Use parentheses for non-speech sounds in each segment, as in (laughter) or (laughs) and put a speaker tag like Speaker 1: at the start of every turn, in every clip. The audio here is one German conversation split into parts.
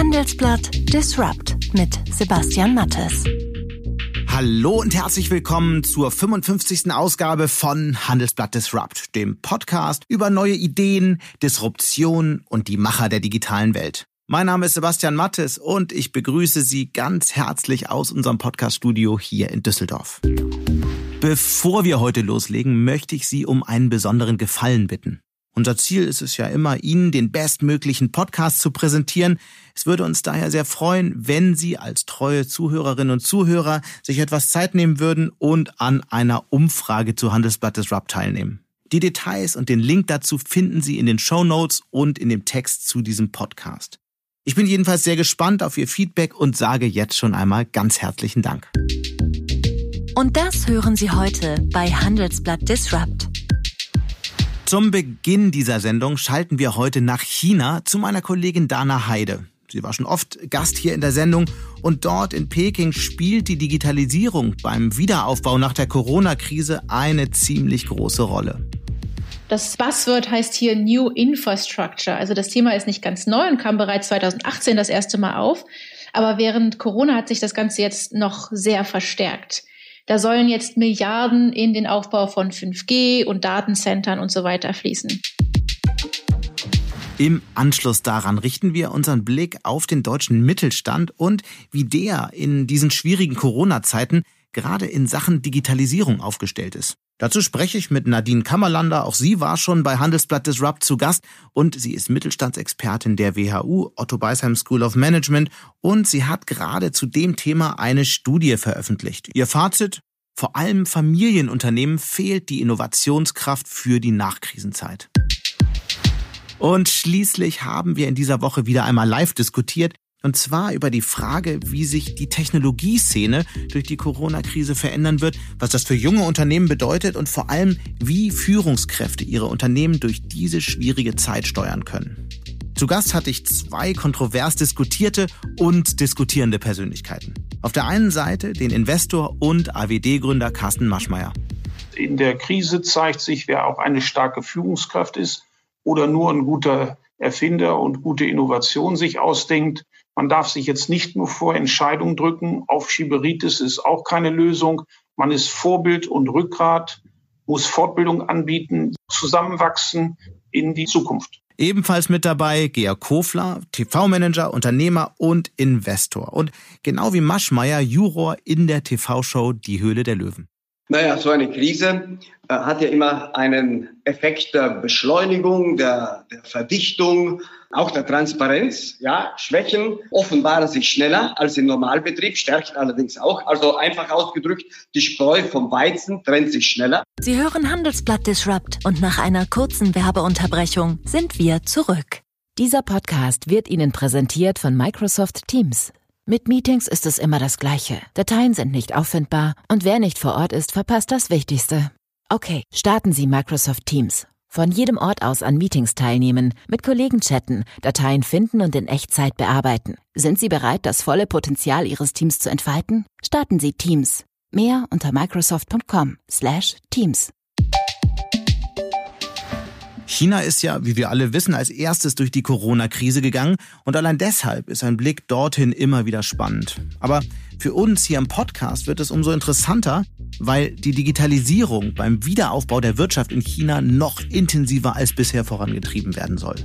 Speaker 1: Handelsblatt Disrupt mit Sebastian Mattes.
Speaker 2: Hallo und herzlich willkommen zur 55. Ausgabe von Handelsblatt Disrupt, dem Podcast über neue Ideen, Disruption und die Macher der digitalen Welt. Mein Name ist Sebastian Mattes und ich begrüße Sie ganz herzlich aus unserem Podcaststudio hier in Düsseldorf. Bevor wir heute loslegen, möchte ich Sie um einen besonderen Gefallen bitten. Unser Ziel ist es ja immer, Ihnen den bestmöglichen Podcast zu präsentieren. Es würde uns daher sehr freuen, wenn Sie als treue Zuhörerinnen und Zuhörer sich etwas Zeit nehmen würden und an einer Umfrage zu Handelsblatt Disrupt teilnehmen. Die Details und den Link dazu finden Sie in den Show Notes und in dem Text zu diesem Podcast. Ich bin jedenfalls sehr gespannt auf Ihr Feedback und sage jetzt schon einmal ganz herzlichen Dank.
Speaker 1: Und das hören Sie heute bei Handelsblatt Disrupt.
Speaker 2: Zum Beginn dieser Sendung schalten wir heute nach China zu meiner Kollegin Dana Heide. Sie war schon oft Gast hier in der Sendung und dort in Peking spielt die Digitalisierung beim Wiederaufbau nach der Corona-Krise eine ziemlich große Rolle.
Speaker 3: Das Buzzword heißt hier New Infrastructure. Also das Thema ist nicht ganz neu und kam bereits 2018 das erste Mal auf. Aber während Corona hat sich das Ganze jetzt noch sehr verstärkt. Da sollen jetzt Milliarden in den Aufbau von 5G und Datencentern und so weiter fließen.
Speaker 2: Im Anschluss daran richten wir unseren Blick auf den deutschen Mittelstand und wie der in diesen schwierigen Corona-Zeiten gerade in Sachen Digitalisierung aufgestellt ist. Dazu spreche ich mit Nadine Kammerlander. Auch sie war schon bei Handelsblatt Disrupt zu Gast und sie ist Mittelstandsexpertin der WHU, Otto Beisheim School of Management und sie hat gerade zu dem Thema eine Studie veröffentlicht. Ihr Fazit? Vor allem Familienunternehmen fehlt die Innovationskraft für die Nachkrisenzeit. Und schließlich haben wir in dieser Woche wieder einmal live diskutiert, und zwar über die Frage, wie sich die Technologieszene durch die Corona-Krise verändern wird, was das für junge Unternehmen bedeutet und vor allem, wie Führungskräfte ihre Unternehmen durch diese schwierige Zeit steuern können. Zu Gast hatte ich zwei kontrovers diskutierte und diskutierende Persönlichkeiten. Auf der einen Seite den Investor und AWD-Gründer Carsten Maschmeyer.
Speaker 4: In der Krise zeigt sich, wer auch eine starke Führungskraft ist oder nur ein guter Erfinder und gute Innovation sich ausdenkt. Man darf sich jetzt nicht nur vor Entscheidungen drücken. Aufschieberitis ist auch keine Lösung. Man ist Vorbild und Rückgrat, muss Fortbildung anbieten, zusammenwachsen in die Zukunft.
Speaker 2: Ebenfalls mit dabei Georg Kofler, TV-Manager, Unternehmer und Investor. Und genau wie Maschmeyer, Juror in der TV-Show Die Höhle der Löwen.
Speaker 5: Naja, so eine Krise äh, hat ja immer einen Effekt der Beschleunigung, der, der Verdichtung, auch der Transparenz. Ja, Schwächen offenbaren sich schneller als im Normalbetrieb, stärkt allerdings auch. Also einfach ausgedrückt, die Spreu vom Weizen trennt sich schneller.
Speaker 1: Sie hören Handelsblatt Disrupt und nach einer kurzen Werbeunterbrechung sind wir zurück. Dieser Podcast wird Ihnen präsentiert von Microsoft Teams. Mit Meetings ist es immer das Gleiche. Dateien sind nicht auffindbar und wer nicht vor Ort ist, verpasst das Wichtigste. Okay, starten Sie Microsoft Teams. Von jedem Ort aus an Meetings teilnehmen, mit Kollegen chatten, Dateien finden und in Echtzeit bearbeiten. Sind Sie bereit, das volle Potenzial Ihres Teams zu entfalten? Starten Sie Teams. Mehr unter microsoft.com/teams.
Speaker 2: China ist ja, wie wir alle wissen, als erstes durch die Corona-Krise gegangen und allein deshalb ist ein Blick dorthin immer wieder spannend. Aber für uns hier im Podcast wird es umso interessanter, weil die Digitalisierung beim Wiederaufbau der Wirtschaft in China noch intensiver als bisher vorangetrieben werden soll.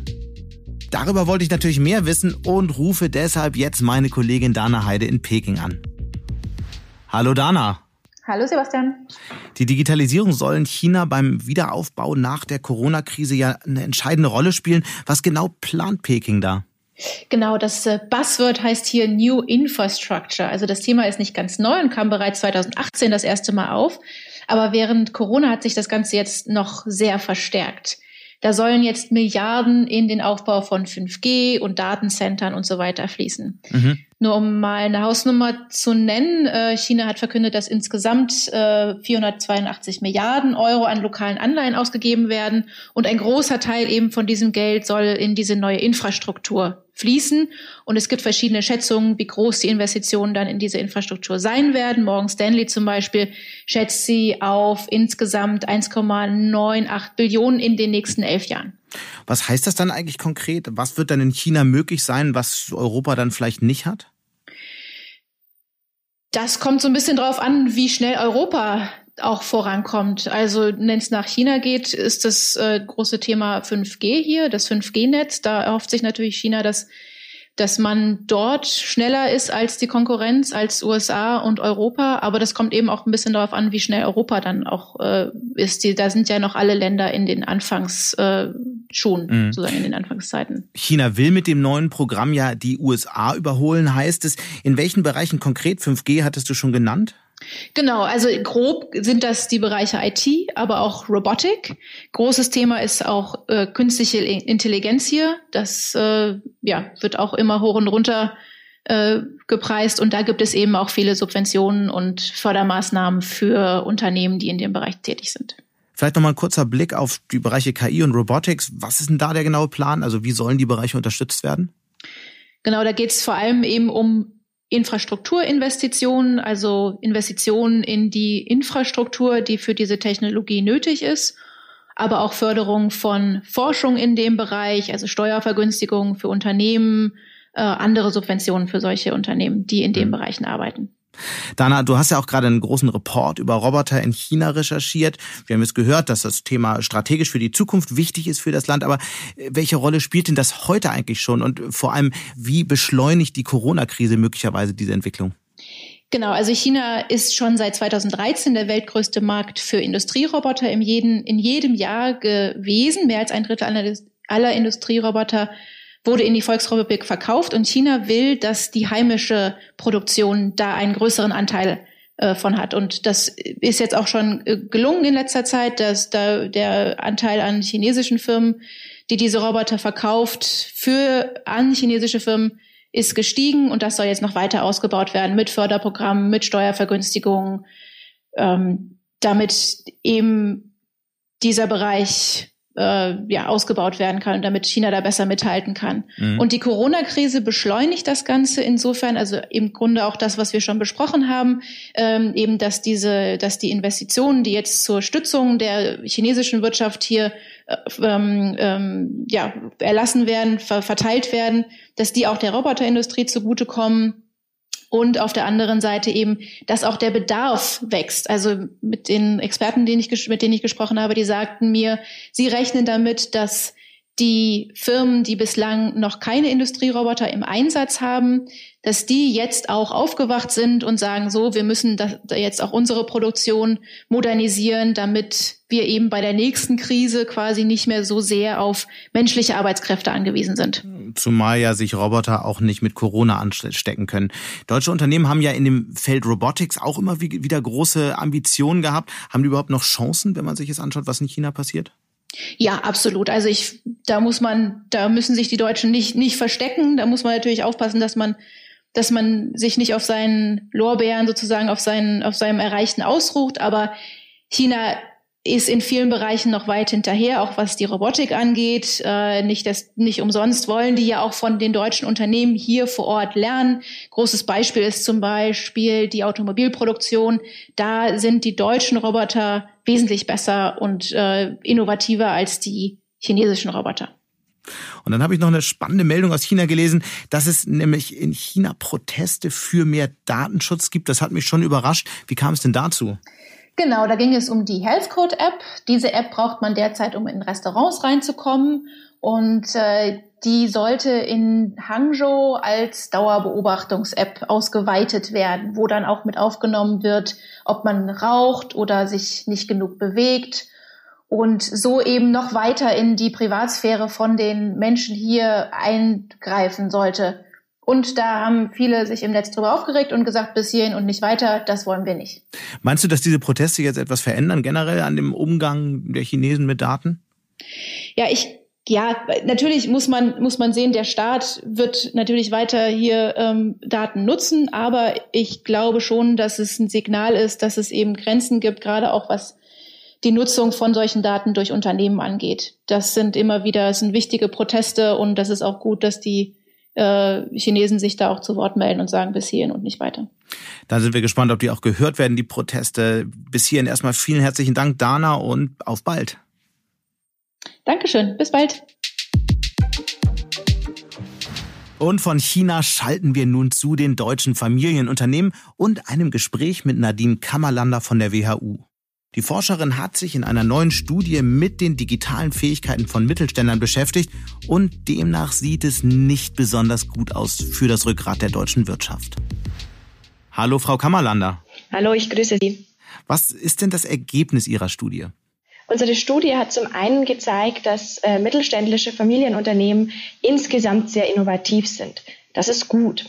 Speaker 2: Darüber wollte ich natürlich mehr wissen und rufe deshalb jetzt meine Kollegin Dana Heide in Peking an. Hallo Dana.
Speaker 3: Hallo Sebastian.
Speaker 2: Die Digitalisierung soll in China beim Wiederaufbau nach der Corona-Krise ja eine entscheidende Rolle spielen. Was genau plant Peking da?
Speaker 3: Genau, das äh, Buzzword heißt hier New Infrastructure. Also das Thema ist nicht ganz neu und kam bereits 2018 das erste Mal auf. Aber während Corona hat sich das Ganze jetzt noch sehr verstärkt. Da sollen jetzt Milliarden in den Aufbau von 5G und Datencentern und so weiter fließen. Mhm. Nur um mal eine Hausnummer zu nennen, äh, China hat verkündet, dass insgesamt 482 äh, Milliarden Euro an lokalen Anleihen ausgegeben werden und ein großer Teil eben von diesem Geld soll in diese neue Infrastruktur fließen. Und es gibt verschiedene Schätzungen, wie groß die Investitionen dann in diese Infrastruktur sein werden. Morgan Stanley zum Beispiel schätzt sie auf insgesamt 1,98 Billionen in den nächsten elf Jahren.
Speaker 2: Was heißt das dann eigentlich konkret? Was wird dann in China möglich sein, was Europa dann vielleicht nicht hat?
Speaker 3: Das kommt so ein bisschen drauf an, wie schnell Europa auch vorankommt. Also wenn es nach China geht, ist das äh, große Thema 5G hier, das 5G-Netz. Da erhofft sich natürlich China, dass dass man dort schneller ist als die Konkurrenz, als USA und Europa. Aber das kommt eben auch ein bisschen darauf an, wie schnell Europa dann auch äh, ist. Die, da sind ja noch alle Länder in den Anfangsschuhen, äh, mhm. sozusagen in den Anfangszeiten.
Speaker 2: China will mit dem neuen Programm ja die USA überholen, heißt es. In welchen Bereichen konkret 5G hattest du schon genannt?
Speaker 3: Genau, also grob sind das die Bereiche IT, aber auch Robotik. Großes Thema ist auch äh, künstliche Intelligenz hier. Das äh, ja, wird auch immer hoch und runter äh, gepreist und da gibt es eben auch viele Subventionen und Fördermaßnahmen für Unternehmen, die in dem Bereich tätig sind.
Speaker 2: Vielleicht nochmal ein kurzer Blick auf die Bereiche KI und Robotics. Was ist denn da der genaue Plan? Also wie sollen die Bereiche unterstützt werden?
Speaker 3: Genau, da geht es vor allem eben um Infrastrukturinvestitionen, also Investitionen in die Infrastruktur, die für diese Technologie nötig ist, aber auch Förderung von Forschung in dem Bereich, also Steuervergünstigungen für Unternehmen, äh, andere Subventionen für solche Unternehmen, die in den mhm. Bereichen arbeiten.
Speaker 2: Dana, du hast ja auch gerade einen großen Report über Roboter in China recherchiert. Wir haben jetzt gehört, dass das Thema strategisch für die Zukunft wichtig ist für das Land. Aber äh, welche Rolle spielt denn das heute eigentlich schon? Und vor allem, wie beschleunigt die Corona-Krise möglicherweise diese Entwicklung?
Speaker 3: Genau, also China ist schon seit 2013 der weltgrößte Markt für Industrieroboter in jedem, in jedem Jahr gewesen. Mehr als ein Drittel aller, aller Industrieroboter wurde in die Volksrepublik verkauft und China will, dass die heimische Produktion da einen größeren Anteil äh, von hat. Und das ist jetzt auch schon äh, gelungen in letzter Zeit, dass da der Anteil an chinesischen Firmen, die diese Roboter verkauft, für an chinesische Firmen ist gestiegen und das soll jetzt noch weiter ausgebaut werden mit Förderprogrammen, mit Steuervergünstigungen, ähm, damit eben dieser Bereich äh, ja, ausgebaut werden kann und damit China da besser mithalten kann. Mhm. Und die Corona-Krise beschleunigt das Ganze insofern, also im Grunde auch das, was wir schon besprochen haben, ähm, eben, dass diese, dass die Investitionen, die jetzt zur Stützung der chinesischen Wirtschaft hier äh, ähm, ähm, ja, erlassen werden, ver verteilt werden, dass die auch der Roboterindustrie zugutekommen und auf der anderen Seite eben, dass auch der Bedarf wächst. Also mit den Experten, denen ich, mit denen ich gesprochen habe, die sagten mir, sie rechnen damit, dass die Firmen, die bislang noch keine Industrieroboter im Einsatz haben, dass die jetzt auch aufgewacht sind und sagen, so, wir müssen da jetzt auch unsere Produktion modernisieren, damit wir eben bei der nächsten Krise quasi nicht mehr so sehr auf menschliche Arbeitskräfte angewiesen sind.
Speaker 2: Zumal ja sich Roboter auch nicht mit Corona anstecken können. Deutsche Unternehmen haben ja in dem Feld Robotics auch immer wieder große Ambitionen gehabt. Haben die überhaupt noch Chancen, wenn man sich jetzt anschaut, was in China passiert?
Speaker 3: Ja, absolut. Also ich, da muss man, da müssen sich die Deutschen nicht, nicht verstecken. Da muss man natürlich aufpassen, dass man, dass man sich nicht auf seinen Lorbeeren sozusagen, auf seinen, auf seinem Erreichten ausruht. Aber China ist in vielen Bereichen noch weit hinterher, auch was die Robotik angeht. Äh, nicht, das, nicht umsonst wollen die ja auch von den deutschen Unternehmen hier vor Ort lernen. Großes Beispiel ist zum Beispiel die Automobilproduktion. Da sind die deutschen Roboter wesentlich besser und äh, innovativer als die chinesischen Roboter.
Speaker 2: Und dann habe ich noch eine spannende Meldung aus China gelesen, dass es nämlich in China Proteste für mehr Datenschutz gibt. Das hat mich schon überrascht. Wie kam es denn dazu?
Speaker 3: Genau, da ging es um die Health Code App. Diese App braucht man derzeit, um in Restaurants reinzukommen. Und äh, die sollte in Hangzhou als Dauerbeobachtungs-App ausgeweitet werden, wo dann auch mit aufgenommen wird, ob man raucht oder sich nicht genug bewegt und so eben noch weiter in die Privatsphäre von den Menschen hier eingreifen sollte. Und da haben viele sich im Netz drüber aufgeregt und gesagt, bis hierhin und nicht weiter, das wollen wir nicht.
Speaker 2: Meinst du, dass diese Proteste jetzt etwas verändern, generell an dem Umgang der Chinesen mit Daten?
Speaker 3: Ja, ich ja, natürlich muss man, muss man sehen, der Staat wird natürlich weiter hier ähm, Daten nutzen, aber ich glaube schon, dass es ein Signal ist, dass es eben Grenzen gibt, gerade auch was die Nutzung von solchen Daten durch Unternehmen angeht. Das sind immer wieder, das sind wichtige Proteste und das ist auch gut, dass die äh, Chinesen sich da auch zu Wort melden und sagen bis hierhin und nicht weiter.
Speaker 2: Da sind wir gespannt, ob die auch gehört werden, die Proteste. Bis hierhin erstmal vielen herzlichen Dank, Dana, und auf bald.
Speaker 3: Dankeschön, bis bald.
Speaker 2: Und von China schalten wir nun zu den deutschen Familienunternehmen und einem Gespräch mit Nadine Kammerlander von der WHU. Die Forscherin hat sich in einer neuen Studie mit den digitalen Fähigkeiten von Mittelständlern beschäftigt und demnach sieht es nicht besonders gut aus für das Rückgrat der deutschen Wirtschaft. Hallo, Frau Kammerlander.
Speaker 6: Hallo, ich grüße Sie.
Speaker 2: Was ist denn das Ergebnis Ihrer Studie?
Speaker 6: Unsere Studie hat zum einen gezeigt, dass äh, mittelständische Familienunternehmen insgesamt sehr innovativ sind. Das ist gut.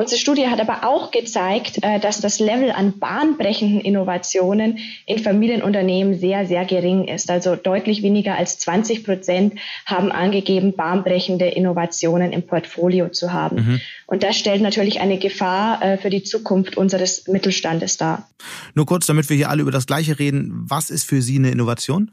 Speaker 6: Unsere Studie hat aber auch gezeigt, äh, dass das Level an bahnbrechenden Innovationen in Familienunternehmen sehr, sehr gering ist. Also deutlich weniger als 20 Prozent haben angegeben, bahnbrechende Innovationen im Portfolio zu haben. Mhm. Und das stellt natürlich eine Gefahr äh, für die Zukunft unseres Mittelstandes dar.
Speaker 2: Nur kurz, damit wir hier alle über das Gleiche reden. Was ist für Sie eine Innovation?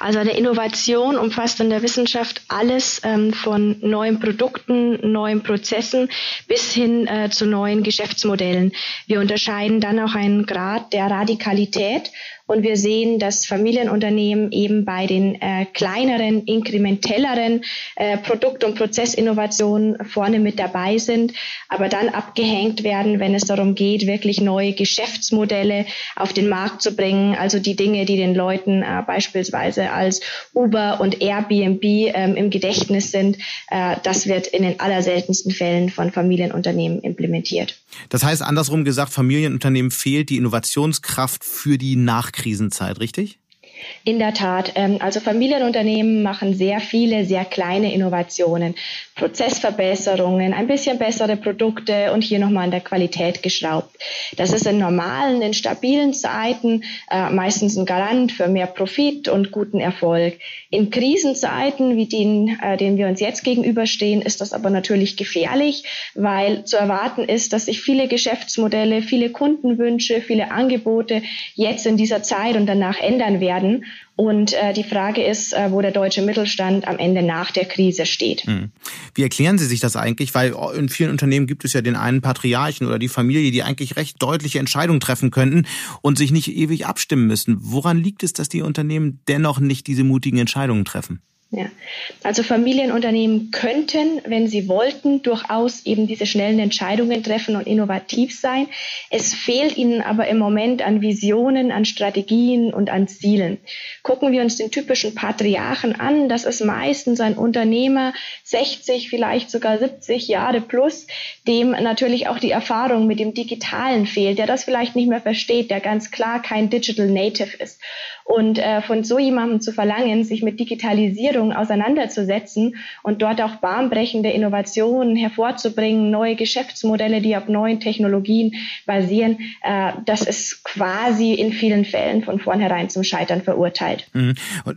Speaker 6: Also eine Innovation umfasst in der Wissenschaft alles ähm, von neuen Produkten, neuen Prozessen bis hin äh, zu neuen Geschäftsmodellen. Wir unterscheiden dann auch einen Grad der Radikalität und wir sehen, dass Familienunternehmen eben bei den äh, kleineren, inkrementelleren äh, Produkt- und Prozessinnovationen vorne mit dabei sind, aber dann abgehängt werden, wenn es darum geht, wirklich neue Geschäftsmodelle auf den Markt zu bringen. Also die Dinge, die den Leuten äh, beispielsweise als Uber und Airbnb ähm, im Gedächtnis sind, äh, das wird in den allerseltensten Fällen von Familienunternehmen implementiert.
Speaker 2: Das heißt, andersrum gesagt, Familienunternehmen fehlt die Innovationskraft für die Nachkriegszeit. Krisenzeit, richtig?
Speaker 6: In der Tat. Ähm, also Familienunternehmen machen sehr viele, sehr kleine Innovationen, Prozessverbesserungen, ein bisschen bessere Produkte und hier nochmal an der Qualität geschraubt. Das ist in normalen, in stabilen Zeiten äh, meistens ein Garant für mehr Profit und guten Erfolg. In Krisenzeiten, wie den, äh, denen wir uns jetzt gegenüberstehen, ist das aber natürlich gefährlich, weil zu erwarten ist, dass sich viele Geschäftsmodelle, viele Kundenwünsche, viele Angebote jetzt in dieser Zeit und danach ändern werden. Und äh, die Frage ist, äh, wo der deutsche Mittelstand am Ende nach der Krise steht. Hm.
Speaker 2: Wie erklären Sie sich das eigentlich? Weil in vielen Unternehmen gibt es ja den einen Patriarchen oder die Familie, die eigentlich recht deutliche Entscheidungen treffen könnten und sich nicht ewig abstimmen müssen. Woran liegt es, dass die Unternehmen dennoch nicht diese mutigen Entscheidungen treffen?
Speaker 6: Ja. Also Familienunternehmen könnten, wenn sie wollten, durchaus eben diese schnellen Entscheidungen treffen und innovativ sein. Es fehlt ihnen aber im Moment an Visionen, an Strategien und an Zielen. Gucken wir uns den typischen Patriarchen an. Das ist meistens ein Unternehmer, 60, vielleicht sogar 70 Jahre plus, dem natürlich auch die Erfahrung mit dem Digitalen fehlt, der das vielleicht nicht mehr versteht, der ganz klar kein Digital Native ist. Und äh, von so jemandem zu verlangen, sich mit Digitalisierung auseinanderzusetzen und dort auch bahnbrechende Innovationen hervorzubringen, neue Geschäftsmodelle, die auf neuen Technologien basieren, äh, das ist quasi in vielen Fällen von vornherein zum Scheitern verurteilt. Mhm.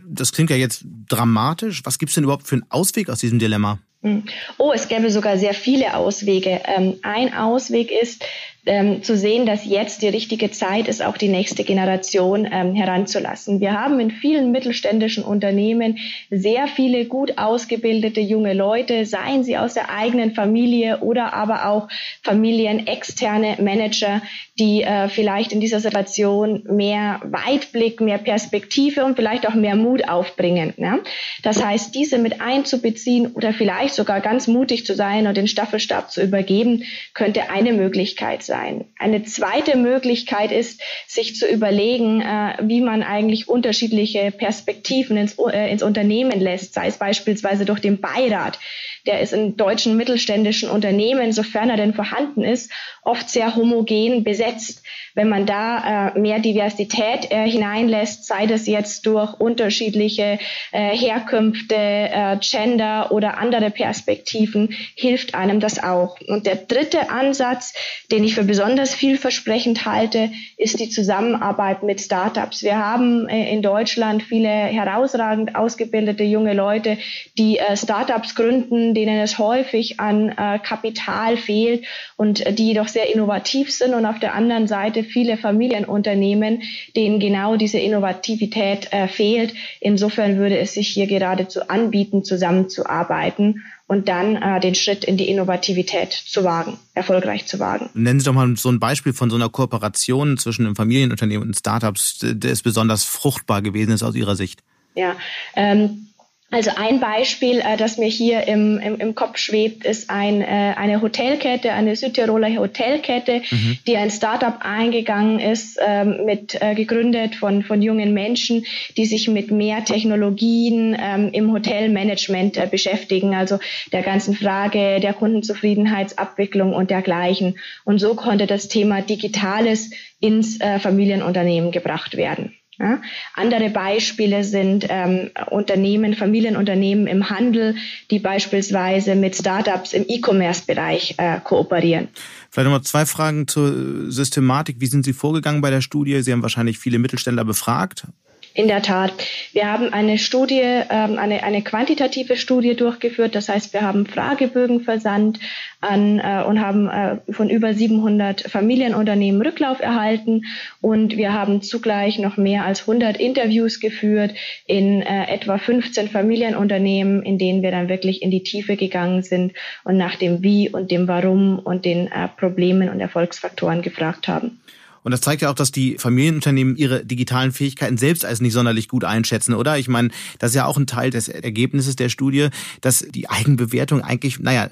Speaker 2: Das klingt ja jetzt dramatisch. Was gibt es denn überhaupt für einen Ausweg aus diesem Dilemma?
Speaker 6: Mhm. Oh, es gäbe sogar sehr viele Auswege. Ähm, ein Ausweg ist, ähm, zu sehen, dass jetzt die richtige Zeit ist, auch die nächste Generation ähm, heranzulassen. Wir haben in vielen mittelständischen Unternehmen sehr viele gut ausgebildete junge Leute, seien sie aus der eigenen Familie oder aber auch familienexterne Manager, die äh, vielleicht in dieser Situation mehr Weitblick, mehr Perspektive und vielleicht auch mehr Mut aufbringen. Ne? Das heißt, diese mit einzubeziehen oder vielleicht sogar ganz mutig zu sein und den Staffelstab zu übergeben, könnte eine Möglichkeit sein. Eine zweite Möglichkeit ist, sich zu überlegen, äh, wie man eigentlich unterschiedliche Perspektiven ins, äh, ins Unternehmen lässt, sei es beispielsweise durch den Beirat der ist in deutschen mittelständischen Unternehmen, sofern er denn vorhanden ist, oft sehr homogen besetzt. Wenn man da äh, mehr Diversität äh, hineinlässt, sei das jetzt durch unterschiedliche äh, Herkünfte, äh, Gender oder andere Perspektiven, hilft einem das auch. Und der dritte Ansatz, den ich für besonders vielversprechend halte, ist die Zusammenarbeit mit Startups. Wir haben äh, in Deutschland viele herausragend ausgebildete junge Leute, die äh, Startups gründen, Denen es häufig an äh, Kapital fehlt und äh, die jedoch sehr innovativ sind und auf der anderen Seite viele Familienunternehmen, denen genau diese Innovativität äh, fehlt. Insofern würde es sich hier geradezu anbieten, zusammenzuarbeiten und dann äh, den Schritt in die Innovativität zu wagen, erfolgreich zu wagen.
Speaker 2: Nennen Sie doch mal so ein Beispiel von so einer Kooperation zwischen einem Familienunternehmen und Startups, das besonders fruchtbar gewesen ist aus Ihrer Sicht.
Speaker 6: Ja, ähm, also ein Beispiel, äh, das mir hier im, im, im Kopf schwebt, ist ein, äh, eine Hotelkette, eine Südtiroler Hotelkette, mhm. die ein Startup eingegangen ist, ähm, mit äh, gegründet von, von jungen Menschen, die sich mit mehr Technologien ähm, im Hotelmanagement beschäftigen, also der ganzen Frage der Kundenzufriedenheitsabwicklung und dergleichen. Und so konnte das Thema Digitales ins Familienunternehmen gebracht werden. Ja? Andere Beispiele sind ähm, Unternehmen, Familienunternehmen im Handel, die beispielsweise mit Startups im E-Commerce-Bereich äh, kooperieren.
Speaker 2: Vielleicht nochmal zwei Fragen zur Systematik. Wie sind Sie vorgegangen bei der Studie? Sie haben wahrscheinlich viele Mittelständler befragt.
Speaker 6: In der Tat. Wir haben eine Studie, ähm, eine, eine quantitative Studie durchgeführt. Das heißt, wir haben Fragebögen versandt an äh, und haben äh, von über 700 Familienunternehmen Rücklauf erhalten. Und wir haben zugleich noch mehr als 100 Interviews geführt in äh, etwa 15 Familienunternehmen, in denen wir dann wirklich in die Tiefe gegangen sind und nach dem Wie und dem Warum und den äh, Problemen und Erfolgsfaktoren gefragt haben.
Speaker 2: Und das zeigt ja auch, dass die Familienunternehmen ihre digitalen Fähigkeiten selbst als nicht sonderlich gut einschätzen, oder? Ich meine, das ist ja auch ein Teil des Ergebnisses der Studie, dass die Eigenbewertung eigentlich, naja,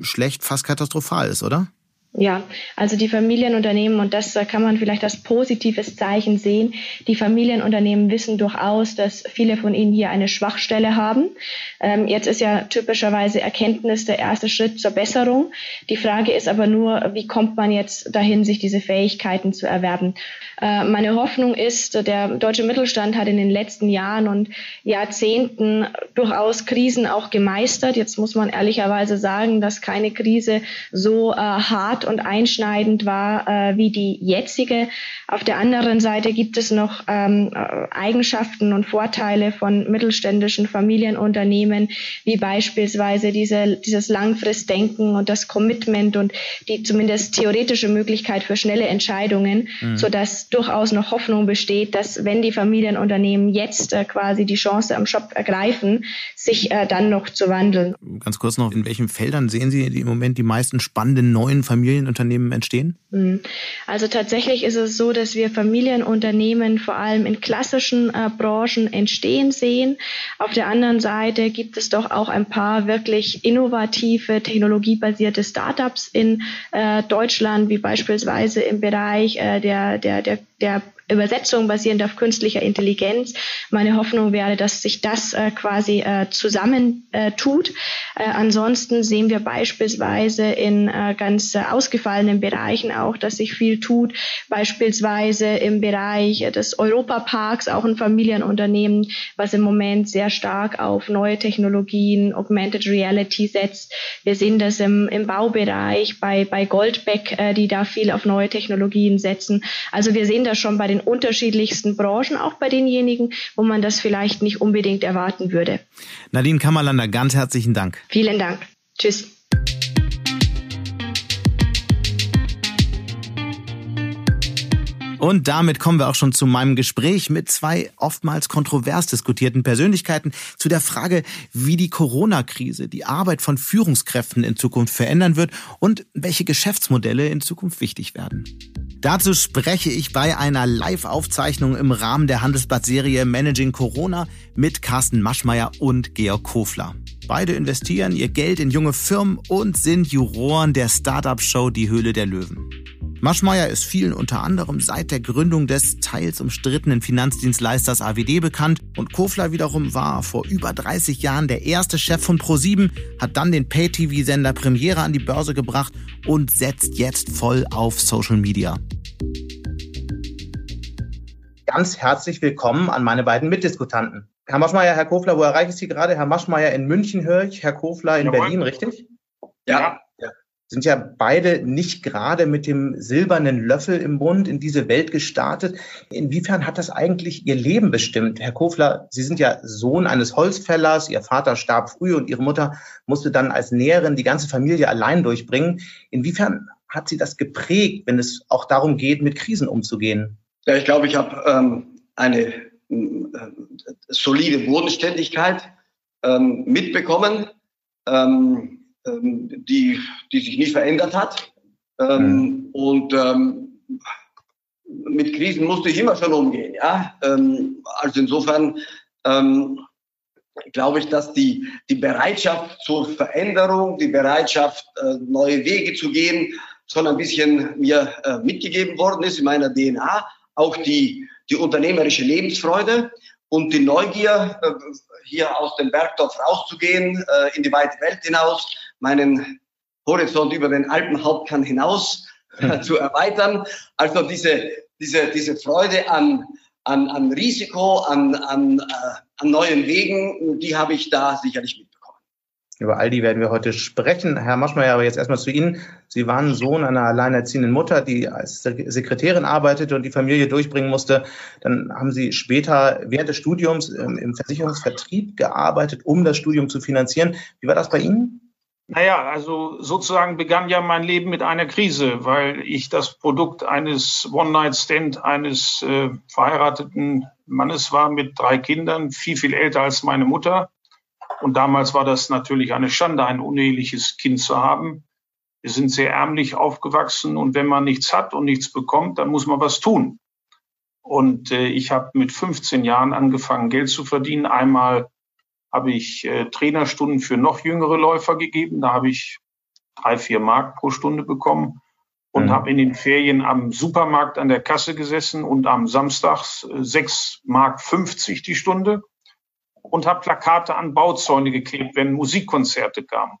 Speaker 2: schlecht, fast katastrophal ist, oder?
Speaker 6: Ja, also die Familienunternehmen, und das kann man vielleicht als positives Zeichen sehen, die Familienunternehmen wissen durchaus, dass viele von ihnen hier eine Schwachstelle haben. Ähm, jetzt ist ja typischerweise Erkenntnis der erste Schritt zur Besserung. Die Frage ist aber nur, wie kommt man jetzt dahin, sich diese Fähigkeiten zu erwerben? Äh, meine Hoffnung ist, der deutsche Mittelstand hat in den letzten Jahren und Jahrzehnten durchaus Krisen auch gemeistert. Jetzt muss man ehrlicherweise sagen, dass keine Krise so äh, hart und einschneidend war äh, wie die jetzige. Auf der anderen Seite gibt es noch ähm, Eigenschaften und Vorteile von mittelständischen Familienunternehmen, wie beispielsweise diese, dieses Langfristdenken und das Commitment und die zumindest theoretische Möglichkeit für schnelle Entscheidungen, mhm. sodass durchaus noch Hoffnung besteht, dass wenn die Familienunternehmen jetzt äh, quasi die Chance am Shop ergreifen, sich äh, dann noch zu wandeln.
Speaker 2: Ganz kurz noch, in welchen Feldern sehen Sie im Moment die meisten spannenden neuen Familienunternehmen entstehen?
Speaker 6: Mhm. Also tatsächlich ist es so, dass wir Familienunternehmen vor allem in klassischen äh, Branchen entstehen sehen. Auf der anderen Seite gibt es doch auch ein paar wirklich innovative, technologiebasierte Startups in äh, Deutschland, wie beispielsweise im Bereich äh, der, der, der Übersetzung basierend auf künstlicher Intelligenz. Meine Hoffnung wäre, dass sich das äh, quasi äh, zusammen äh. Äh, ansonsten sehen wir beispielsweise in äh, ganz ausgefallenen Bereichen auch, dass sich viel tut. Beispielsweise im Bereich des Europaparks, auch ein Familienunternehmen, was im Moment sehr stark auf neue Technologien, Augmented Reality setzt. Wir sehen das im, im Baubereich bei, bei Goldbeck, äh, die da viel auf neue Technologien setzen. Also wir sehen das schon bei den unterschiedlichsten Branchen, auch bei denjenigen, wo man das vielleicht nicht unbedingt erwarten würde.
Speaker 2: Nadine Kammerlander, ganz herzlichen Dank.
Speaker 6: Vielen Dank. Tschüss.
Speaker 2: Und damit kommen wir auch schon zu meinem Gespräch mit zwei oftmals kontrovers diskutierten Persönlichkeiten zu der Frage, wie die Corona-Krise die Arbeit von Führungskräften in Zukunft verändern wird und welche Geschäftsmodelle in Zukunft wichtig werden. Dazu spreche ich bei einer Live-Aufzeichnung im Rahmen der Handelsblatt-Serie Managing Corona mit Carsten Maschmeyer und Georg Kofler. Beide investieren ihr Geld in junge Firmen und sind Juroren der Startup-Show Die Höhle der Löwen. Maschmeyer ist vielen unter anderem seit der Gründung des teils umstrittenen Finanzdienstleisters AWD bekannt und Kofler wiederum war vor über 30 Jahren der erste Chef von Pro7, hat dann den Pay-TV-Sender Premiere an die Börse gebracht und setzt jetzt voll auf Social Media. Ganz herzlich willkommen an meine beiden Mitdiskutanten. Herr Maschmeyer, Herr Kofler, wo erreiche ich Sie gerade? Herr Maschmeyer in München höre ich, Herr Kofler in Jawohl. Berlin, richtig?
Speaker 5: Ja.
Speaker 2: Sind ja beide nicht gerade mit dem silbernen Löffel im Mund in diese Welt gestartet. Inwiefern hat das eigentlich Ihr Leben bestimmt? Herr Kofler, Sie sind ja Sohn eines Holzfällers. Ihr Vater starb früh und Ihre Mutter musste dann als Näherin die ganze Familie allein durchbringen. Inwiefern hat Sie das geprägt, wenn es auch darum geht, mit Krisen umzugehen?
Speaker 5: Ja, ich glaube, ich habe ähm, eine äh, solide Bodenständigkeit ähm, mitbekommen. Ähm, ähm, die, die sich nicht verändert hat. Ähm, mhm. Und ähm, mit Krisen musste ich immer schon umgehen. Ja? Ähm, also insofern ähm, glaube ich, dass die, die Bereitschaft zur Veränderung, die Bereitschaft, äh, neue Wege zu gehen, schon ein bisschen mir äh, mitgegeben worden ist in meiner DNA. Auch die, die unternehmerische Lebensfreude und die Neugier, äh, hier aus dem Bergdorf rauszugehen, äh, in die weite Welt hinaus, meinen Horizont über den Alpenhauptkern hinaus äh, zu erweitern. Also diese, diese, diese Freude an, an, an Risiko, an, an, äh, an neuen Wegen, die habe ich da sicherlich mitbekommen.
Speaker 2: Über all die werden wir heute sprechen. Herr Maschmeyer, aber jetzt erstmal zu Ihnen. Sie waren Sohn einer alleinerziehenden Mutter, die als Sekretärin arbeitete und die Familie durchbringen musste. Dann haben Sie später während des Studiums im Versicherungsvertrieb gearbeitet, um das Studium zu finanzieren. Wie war das bei Ihnen?
Speaker 4: Naja, also sozusagen begann ja mein Leben mit einer Krise, weil ich das Produkt eines One-Night-Stand eines äh, verheirateten Mannes war mit drei Kindern, viel, viel älter als meine Mutter. Und damals war das natürlich eine Schande, ein uneheliches Kind zu haben. Wir sind sehr ärmlich aufgewachsen und wenn man nichts hat und nichts bekommt, dann muss man was tun. Und äh, ich habe mit 15 Jahren angefangen, Geld zu verdienen. Einmal habe ich äh, Trainerstunden für noch jüngere Läufer gegeben. Da habe ich drei, vier Mark pro Stunde bekommen und mhm. habe in den Ferien am Supermarkt an der Kasse gesessen und am Samstags äh, sechs Mark 50 die Stunde und habe Plakate an Bauzäune geklebt, wenn Musikkonzerte kamen.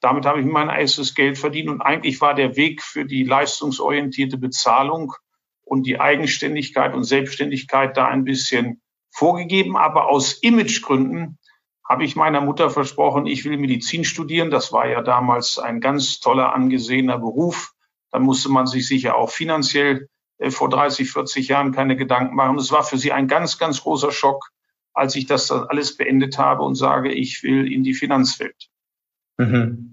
Speaker 4: Damit habe ich mein erstes Geld verdient und eigentlich war der Weg für die leistungsorientierte Bezahlung und die Eigenständigkeit und Selbstständigkeit da ein bisschen vorgegeben. Aber aus Imagegründen habe ich meiner Mutter versprochen, ich will Medizin studieren. Das war ja damals ein ganz toller, angesehener Beruf. Da musste man sich sicher auch finanziell äh, vor 30, 40 Jahren keine Gedanken machen. Es war für sie ein ganz, ganz großer Schock, als ich das dann alles beendet habe und sage, ich will in die Finanzwelt.
Speaker 2: Mhm.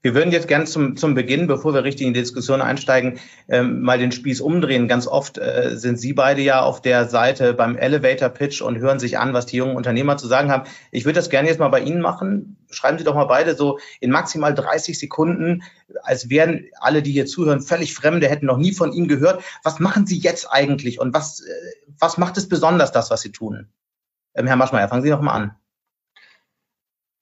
Speaker 2: Wir würden jetzt gern zum, zum Beginn, bevor wir richtig in die Diskussion einsteigen, ähm, mal den Spieß umdrehen. Ganz oft äh, sind Sie beide ja auf der Seite beim Elevator Pitch und hören sich an, was die jungen Unternehmer zu sagen haben. Ich würde das gerne jetzt mal bei Ihnen machen. Schreiben Sie doch mal beide so in maximal 30 Sekunden, als wären alle, die hier zuhören, völlig Fremde, hätten noch nie von Ihnen gehört. Was machen Sie jetzt eigentlich und was, äh, was macht es besonders, das, was Sie tun? Ähm, Herr Maschmeyer, fangen Sie doch mal an.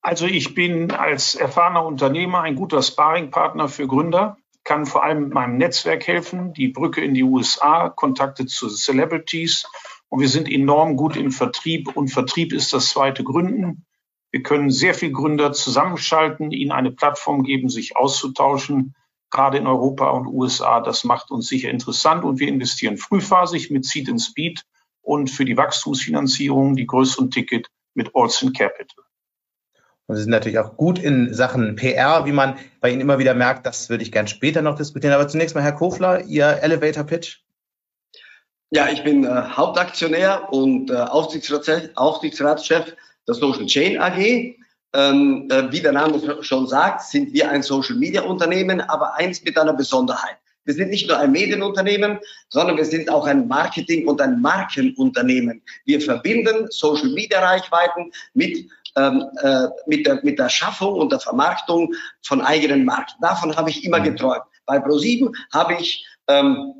Speaker 4: Also ich bin als erfahrener Unternehmer ein guter Sparringpartner für Gründer, kann vor allem meinem Netzwerk helfen, die Brücke in die USA, Kontakte zu Celebrities. Und wir sind enorm gut im Vertrieb und Vertrieb ist das zweite Gründen. Wir können sehr viel Gründer zusammenschalten, ihnen eine Plattform geben, sich auszutauschen, gerade in Europa und USA. Das macht uns sicher interessant und wir investieren frühphasig mit Seed and Speed und für die Wachstumsfinanzierung die größeren Ticket mit Olsen Capital.
Speaker 2: Und Sie sind natürlich auch gut in Sachen PR, wie man bei Ihnen immer wieder merkt. Das würde ich gern später noch diskutieren. Aber zunächst mal, Herr Kofler, Ihr Elevator Pitch.
Speaker 5: Ja, ich bin äh, Hauptaktionär und äh, Aufsichtsratschef, Aufsichtsratschef der Social Chain AG. Ähm, äh, wie der Name schon sagt, sind wir ein Social Media Unternehmen, aber eins mit einer Besonderheit. Wir sind nicht nur ein Medienunternehmen, sondern wir sind auch ein Marketing- und ein Markenunternehmen. Wir verbinden Social Media Reichweiten mit äh, mit, der, mit der Schaffung und der Vermarktung von eigenen Marken. Davon habe ich immer mhm. geträumt. Bei ProSieben habe ich ähm,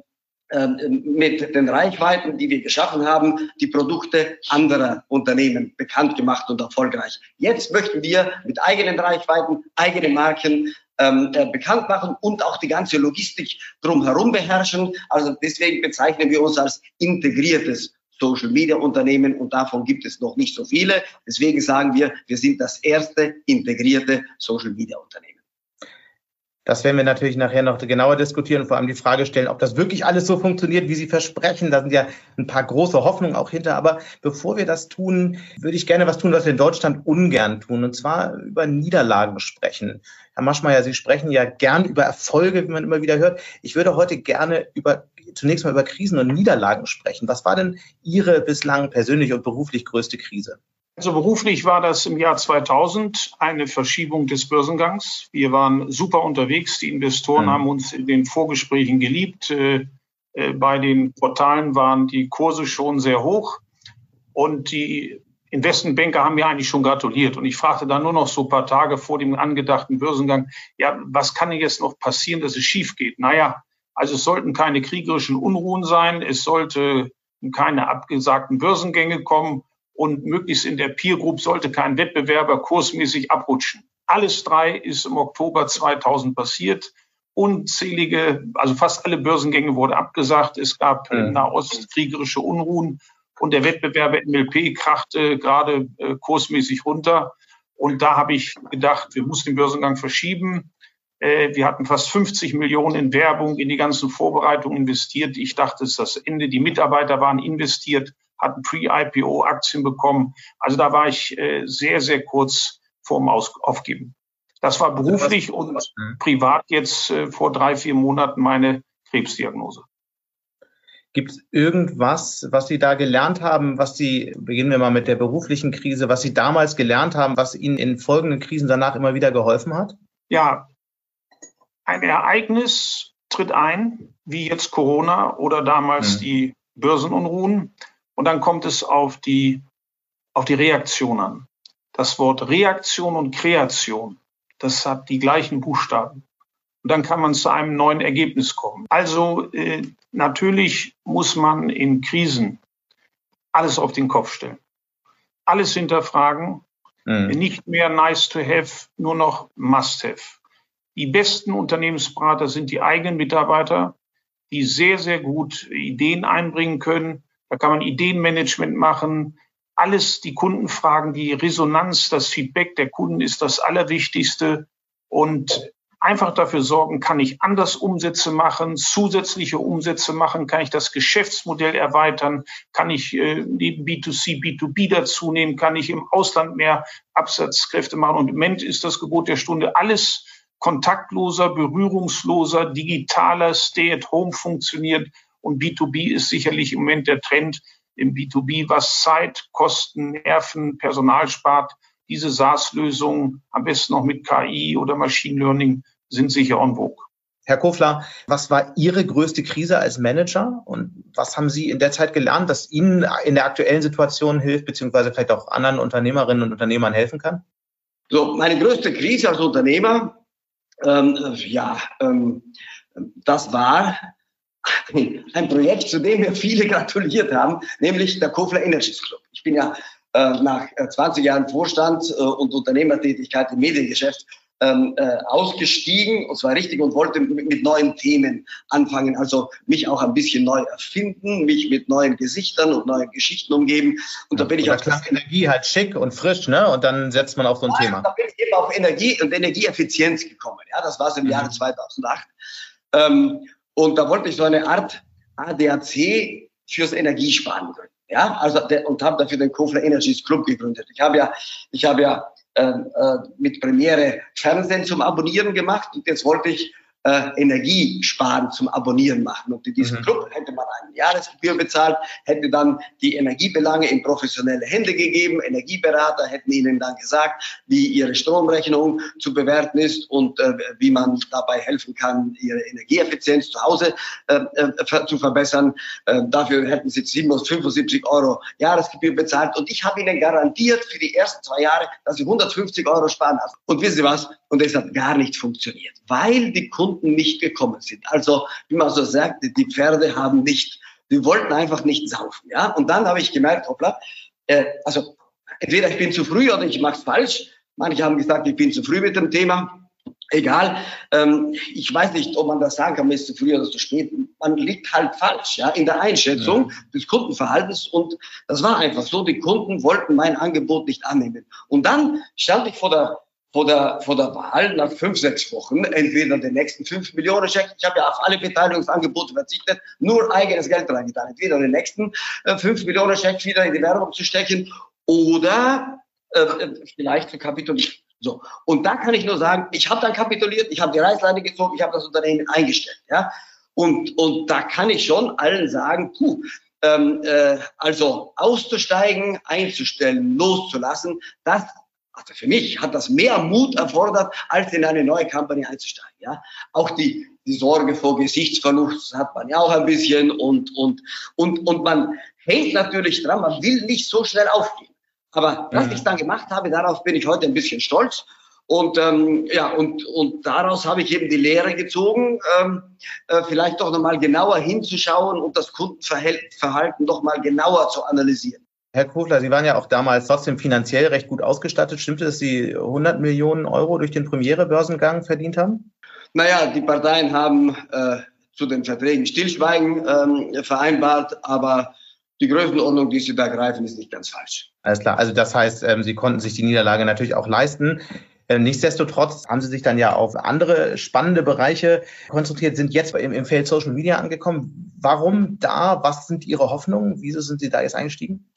Speaker 5: ähm, mit den Reichweiten, die wir geschaffen haben, die Produkte anderer Unternehmen bekannt gemacht und erfolgreich. Jetzt möchten wir mit eigenen Reichweiten, eigene Marken ähm, äh, bekannt machen und auch die ganze Logistik drumherum beherrschen. Also deswegen bezeichnen wir uns als integriertes Social Media Unternehmen und davon gibt es noch nicht so viele. Deswegen sagen wir, wir sind das erste integrierte Social Media Unternehmen.
Speaker 2: Das werden wir natürlich nachher noch genauer diskutieren und vor allem die Frage stellen, ob das wirklich alles so funktioniert, wie Sie versprechen. Da sind ja ein paar große Hoffnungen auch hinter. Aber bevor wir das tun, würde ich gerne was tun, was wir in Deutschland ungern tun, und zwar über Niederlagen sprechen. Herr Maschmeyer, Sie sprechen ja gern über Erfolge, wie man immer wieder hört. Ich würde heute gerne über zunächst mal über Krisen und Niederlagen sprechen. Was war denn Ihre bislang persönlich und beruflich größte Krise?
Speaker 4: Also beruflich war das im Jahr 2000 eine Verschiebung des Börsengangs. Wir waren super unterwegs. Die Investoren mhm. haben uns in den Vorgesprächen geliebt. Äh, äh, bei den Portalen waren die Kurse schon sehr hoch. Und die Investmentbanker haben mir eigentlich schon gratuliert. Und ich fragte dann nur noch so ein paar Tage vor dem angedachten Börsengang, ja, was kann denn jetzt noch passieren, dass es schief geht? Naja, also es sollten keine kriegerischen Unruhen sein. Es sollte keine abgesagten Börsengänge kommen und möglichst in der Peer Group sollte kein Wettbewerber kursmäßig abrutschen. Alles drei ist im Oktober 2000 passiert. Unzählige, also fast alle Börsengänge wurden abgesagt. Es gab mhm. Nahost kriegerische Unruhen und der Wettbewerber MLP krachte gerade äh, kursmäßig runter. Und da habe ich gedacht, wir müssen den Börsengang verschieben. Äh, wir hatten fast 50 Millionen in Werbung, in die ganzen Vorbereitungen investiert. Ich dachte, es ist das Ende. Die Mitarbeiter waren investiert hatten Pre-IPO-Aktien bekommen. Also da war ich äh, sehr, sehr kurz vorm Aus Aufgeben. Das war beruflich und mhm. privat jetzt äh, vor drei, vier Monaten meine Krebsdiagnose.
Speaker 2: Gibt es irgendwas, was Sie da gelernt haben, was Sie, beginnen wir mal mit der beruflichen Krise, was Sie damals gelernt haben, was Ihnen in folgenden Krisen danach immer wieder geholfen hat?
Speaker 4: Ja, ein Ereignis tritt ein, wie jetzt Corona oder damals mhm. die Börsenunruhen. Und dann kommt es auf die, auf die Reaktion an. Das Wort Reaktion und Kreation, das hat die gleichen Buchstaben. Und dann kann man zu einem neuen Ergebnis kommen. Also äh, natürlich muss man in Krisen alles auf den Kopf stellen. Alles hinterfragen. Mhm. Nicht mehr nice to have, nur noch must have. Die besten Unternehmensberater sind die eigenen Mitarbeiter, die sehr, sehr gut Ideen einbringen können, da kann man Ideenmanagement machen. Alles, die Kundenfragen, die Resonanz, das Feedback der Kunden ist das Allerwichtigste. Und einfach dafür sorgen, kann ich anders Umsätze machen, zusätzliche Umsätze machen, kann ich das Geschäftsmodell erweitern, kann ich äh, neben B2C, B2B dazu nehmen, kann ich im Ausland mehr Absatzkräfte machen. Und im Moment ist das Gebot der Stunde alles kontaktloser, berührungsloser, digitaler, Stay at Home funktioniert. Und B2B ist sicherlich im Moment der Trend im B2B, was Zeit, Kosten, Nerven, Personal spart. Diese SaaS-Lösungen, am besten noch mit KI oder Machine Learning, sind sicher on vogue.
Speaker 2: Herr Kofler, was war Ihre größte Krise als Manager und was haben Sie in der Zeit gelernt, das Ihnen in der aktuellen Situation hilft, beziehungsweise vielleicht auch anderen Unternehmerinnen und Unternehmern helfen kann?
Speaker 5: So, meine größte Krise als Unternehmer, ähm, ja, ähm, das war (laughs) ein Projekt, zu dem wir viele gratuliert haben, nämlich der Kofler Energies Club. Ich bin ja äh, nach 20 äh, Jahren Vorstand äh, und Unternehmertätigkeit im Mediengeschäft ähm, äh, ausgestiegen, und zwar richtig, und wollte mit, mit, neuen Themen anfangen. Also mich auch ein bisschen neu erfinden, mich mit neuen Gesichtern und neuen Geschichten umgeben. Und da bin ich
Speaker 2: auch. klang Energie halt schick und frisch, ne? Und dann setzt man auf so ein ja, Thema.
Speaker 5: Da bin ich eben auf Energie und Energieeffizienz gekommen. Ja, das war es im mhm. Jahre 2008. Ähm, und da wollte ich so eine Art ADAC fürs Energiesparen gründen. Ja, also und habe dafür den Kofler Energies Club gegründet. Ich habe ja, ich habe ja äh, äh, mit Premiere Fernsehen zum Abonnieren gemacht und jetzt wollte ich äh, Energiesparen zum Abonnieren machen. Und in diesem mhm. Club hätte man eine Jahresgebühr bezahlt, hätte dann die Energiebelange in professionelle Hände gegeben. Energieberater hätten ihnen dann gesagt, wie ihre Stromrechnung zu bewerten ist und äh, wie man dabei helfen kann, ihre Energieeffizienz zu Hause äh, äh, zu verbessern. Äh, dafür hätten sie 775 Euro Jahresgebühr bezahlt. Und ich habe ihnen garantiert für die ersten zwei Jahre, dass sie 150 Euro sparen. Und wissen Sie was? Und es hat gar nicht funktioniert, weil die Kunden nicht gekommen sind. Also, wie man so sagt, die Pferde haben nicht, die wollten einfach nicht saufen. Ja? Und dann habe ich gemerkt, hoppla, äh, also entweder ich bin zu früh oder ich mache es falsch. Manche haben gesagt, ich bin zu früh mit dem Thema. Egal, ähm, ich weiß nicht, ob man das sagen kann, man ist zu früh oder zu spät. Man liegt halt falsch ja, in der Einschätzung ja. des Kundenverhaltens und das war einfach so. Die Kunden wollten mein Angebot nicht annehmen. Und dann stand ich vor der vor der, vor der Wahl nach fünf, sechs Wochen entweder den nächsten fünf Millionen Scheck, ich habe ja auf alle Beteiligungsangebote verzichtet, nur eigenes Geld reingetan, entweder den nächsten äh, fünf Millionen Scheck wieder in die Werbung zu stecken oder äh, vielleicht zu kapitulieren. So. Und da kann ich nur sagen, ich habe dann kapituliert, ich habe die Reißleine gezogen, ich habe das Unternehmen eingestellt. Ja? Und, und da kann ich schon allen sagen, puh, ähm, äh, also auszusteigen, einzustellen, loszulassen, das also für mich hat das mehr Mut erfordert, als in eine neue Kampagne einzusteigen. Ja, auch die die Sorge vor Gesichtsverlust hat man ja auch ein bisschen und und und und man hängt natürlich dran. Man will nicht so schnell aufgehen. Aber was mhm. ich dann gemacht habe, darauf bin ich heute ein bisschen stolz. Und ähm, ja, und, und daraus habe ich eben die Lehre gezogen, ähm, äh, vielleicht doch nochmal genauer hinzuschauen und das Kundenverhalten doch mal genauer zu analysieren.
Speaker 2: Herr Kofler, Sie waren ja auch damals trotzdem finanziell recht gut ausgestattet. Stimmt es, dass Sie 100 Millionen Euro durch den Premiere-Börsengang verdient haben?
Speaker 5: Naja, die Parteien haben äh, zu den Verträgen Stillschweigen ähm, vereinbart, aber die Größenordnung, die Sie da greifen, ist nicht ganz falsch.
Speaker 2: Alles klar. Also das heißt, ähm, Sie konnten sich die Niederlage natürlich auch leisten. Äh, nichtsdestotrotz haben Sie sich dann ja auf andere spannende Bereiche konzentriert, sind jetzt im, im Feld Social Media angekommen. Warum da? Was sind Ihre Hoffnungen? Wieso sind Sie da jetzt eingestiegen?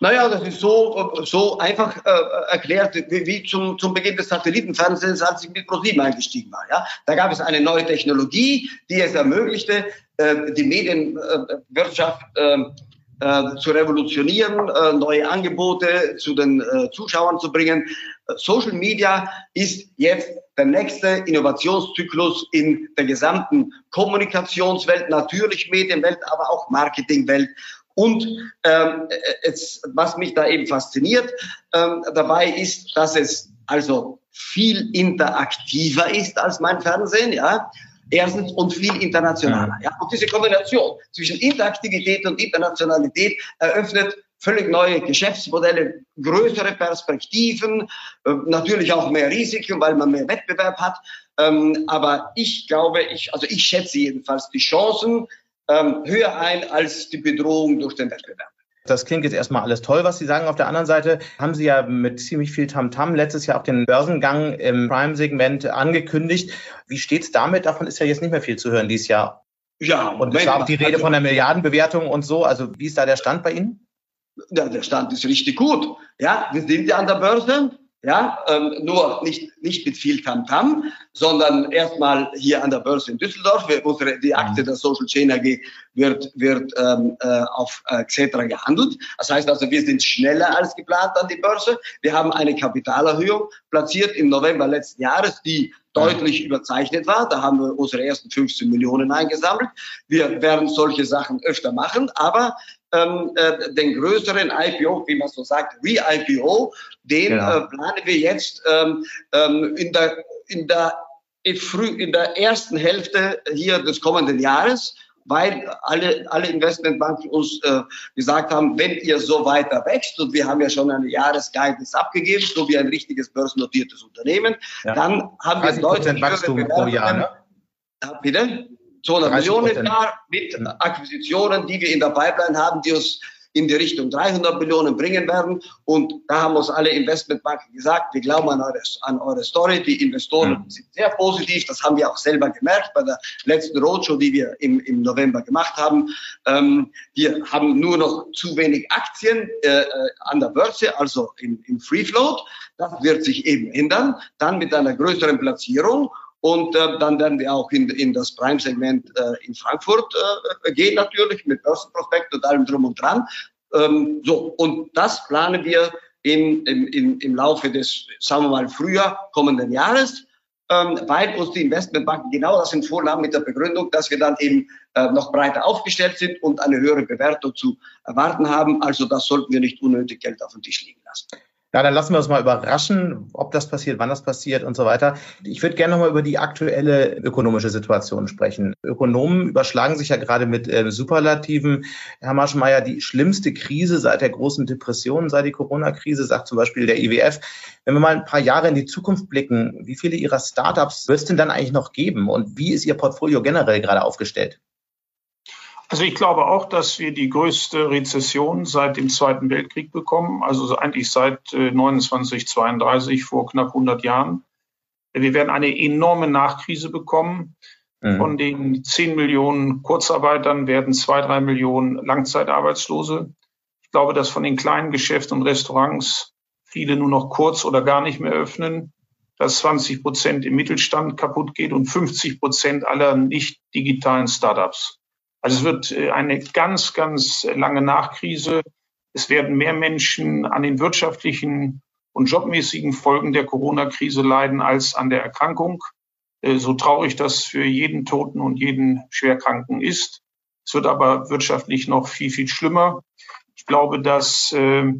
Speaker 5: Naja, das ist so, so einfach äh, erklärt wie, wie zum, zum Beginn des Satellitenfernsehens, als ich mit ProSieben eingestiegen war. Ja? Da gab es eine neue Technologie, die es ermöglichte, äh, die Medienwirtschaft äh, äh, zu revolutionieren, äh, neue Angebote zu den äh, Zuschauern zu bringen. Social Media ist jetzt der nächste Innovationszyklus in der gesamten Kommunikationswelt, natürlich Medienwelt, aber auch Marketingwelt. Und ähm, es, was mich da eben fasziniert ähm, dabei ist, dass es also viel interaktiver ist als mein Fernsehen, ja. Erstens und viel internationaler. Ja. Und diese Kombination zwischen Interaktivität und Internationalität eröffnet völlig neue Geschäftsmodelle, größere Perspektiven, äh, natürlich auch mehr Risiken, weil man mehr Wettbewerb hat. Ähm, aber ich glaube, ich, also ich schätze jedenfalls die Chancen ähm, höher ein als die Bedrohung durch den Wettbewerb.
Speaker 2: Das klingt jetzt erstmal alles toll, was Sie sagen. Auf der anderen Seite haben Sie ja mit ziemlich viel Tamtam -Tam letztes Jahr auch den Börsengang im Prime-Segment angekündigt. Wie steht's damit? Davon ist ja jetzt nicht mehr viel zu hören dieses Jahr. Ja, und es war auch die Rede also, von der Milliardenbewertung und so. Also wie ist da der Stand bei Ihnen?
Speaker 5: Ja, der Stand ist richtig gut. Ja, wir sind ja an der Börse. Ja, ähm, nur nicht, nicht mit viel Tamtam, -Tam, sondern erstmal hier an der Börse in Düsseldorf. Wir, unsere, die Akte der Social Chain AG wird, wird ähm, äh, auf äh, Xetra gehandelt. Das heißt also, wir sind schneller als geplant an die Börse. Wir haben eine Kapitalerhöhung platziert im November letzten Jahres, die deutlich überzeichnet war. Da haben wir unsere ersten 15 Millionen eingesammelt. Wir werden solche Sachen öfter machen, aber ähm, äh, den größeren IPO, wie man so sagt, Re-IPO, den ja. äh, planen wir jetzt ähm, ähm, in der in der in der ersten Hälfte hier des kommenden Jahres, weil alle, alle Investmentbanken uns äh, gesagt haben, wenn ihr so weiter wächst, und wir haben ja schon eine Jahresguidance abgegeben, so wie ein richtiges börsennotiertes Unternehmen, ja. dann haben wir deutlich
Speaker 2: Wachstum pro Jahr, ne?
Speaker 5: Bitte? 200 Millionen im Jahr mit Akquisitionen, die wir in der Pipeline haben, die uns in die Richtung 300 Millionen bringen werden. Und da haben uns alle Investmentbanken gesagt, wir glauben an eure, an eure Story. Die Investoren mhm. sind sehr positiv. Das haben wir auch selber gemerkt bei der letzten Roadshow, die wir im, im November gemacht haben. Ähm, wir haben nur noch zu wenig Aktien äh, äh an der Börse, also im, im Free Float. Das wird sich eben ändern. Dann mit einer größeren Platzierung. Und äh, dann werden wir auch in, in das Prime-Segment äh, in Frankfurt äh, gehen natürlich mit Börsenprospekt und allem drum und dran. Ähm, so, und das planen wir in, in, in, im Laufe des, sagen wir mal, Frühjahr kommenden Jahres, ähm, weil uns die Investmentbanken genau das vornahmen mit der Begründung, dass wir dann eben äh, noch breiter aufgestellt sind und eine höhere Bewertung zu erwarten haben. Also das sollten wir nicht unnötig Geld auf den Tisch liegen lassen.
Speaker 2: Ja, dann lassen wir uns mal überraschen, ob das passiert, wann das passiert und so weiter. Ich würde gerne nochmal über die aktuelle ökonomische Situation sprechen. Ökonomen überschlagen sich ja gerade mit äh, Superlativen. Herr Marschmeier, die schlimmste Krise seit der großen Depression sei die Corona-Krise, sagt zum Beispiel der IWF. Wenn wir mal ein paar Jahre in die Zukunft blicken, wie viele Ihrer Startups wird es denn dann eigentlich noch geben und wie ist Ihr Portfolio generell gerade aufgestellt?
Speaker 4: Also ich glaube auch, dass wir die größte Rezession seit dem Zweiten Weltkrieg bekommen, also eigentlich seit 2932 äh, vor knapp 100 Jahren. Wir werden eine enorme Nachkrise bekommen. Mhm. Von den 10 Millionen Kurzarbeitern werden zwei, drei Millionen Langzeitarbeitslose. Ich glaube, dass von den kleinen Geschäften und Restaurants viele nur noch kurz oder gar nicht mehr öffnen, dass 20 Prozent im Mittelstand kaputt geht und 50 Prozent aller nicht digitalen Startups. Also es wird äh, eine ganz, ganz lange Nachkrise. Es werden mehr Menschen an den wirtschaftlichen und jobmäßigen Folgen der Corona-Krise leiden als an der Erkrankung. Äh, so traurig das für jeden Toten und jeden Schwerkranken ist. Es wird aber wirtschaftlich noch viel, viel schlimmer. Ich glaube, dass äh,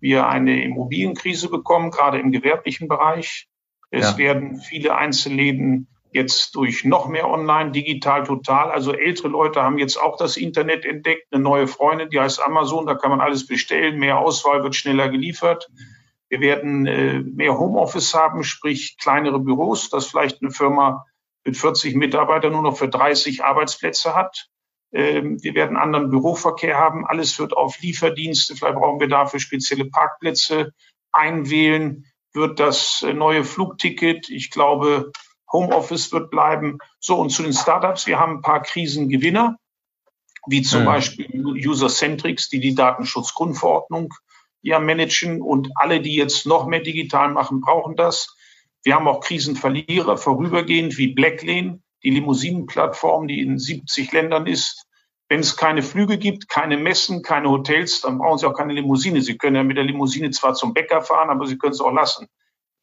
Speaker 4: wir eine Immobilienkrise bekommen, gerade im gewerblichen Bereich. Es ja. werden viele Einzelläden jetzt durch noch mehr online, digital, total. Also ältere Leute haben jetzt auch das Internet entdeckt, eine neue Freundin, die heißt Amazon, da kann man alles bestellen, mehr Auswahl wird schneller geliefert. Wir werden äh, mehr Homeoffice haben, sprich kleinere Büros, dass vielleicht eine Firma mit 40 Mitarbeitern nur noch für 30 Arbeitsplätze hat. Ähm, wir werden anderen Büroverkehr haben. Alles wird auf Lieferdienste. Vielleicht brauchen wir dafür spezielle Parkplätze einwählen. Wird das äh, neue Flugticket. Ich glaube, Homeoffice wird bleiben. So, und zu den Startups. Wir haben ein paar Krisengewinner, wie zum mhm. Beispiel User-Centrics, die die Datenschutzgrundverordnung ja managen und alle, die jetzt noch mehr digital machen, brauchen das. Wir haben auch Krisenverlierer vorübergehend wie Blacklane, die Limousinenplattform, die in 70 Ländern ist. Wenn es keine Flüge gibt, keine Messen, keine Hotels, dann brauchen Sie auch keine Limousine. Sie können ja mit der Limousine zwar zum Bäcker fahren, aber Sie können es auch lassen.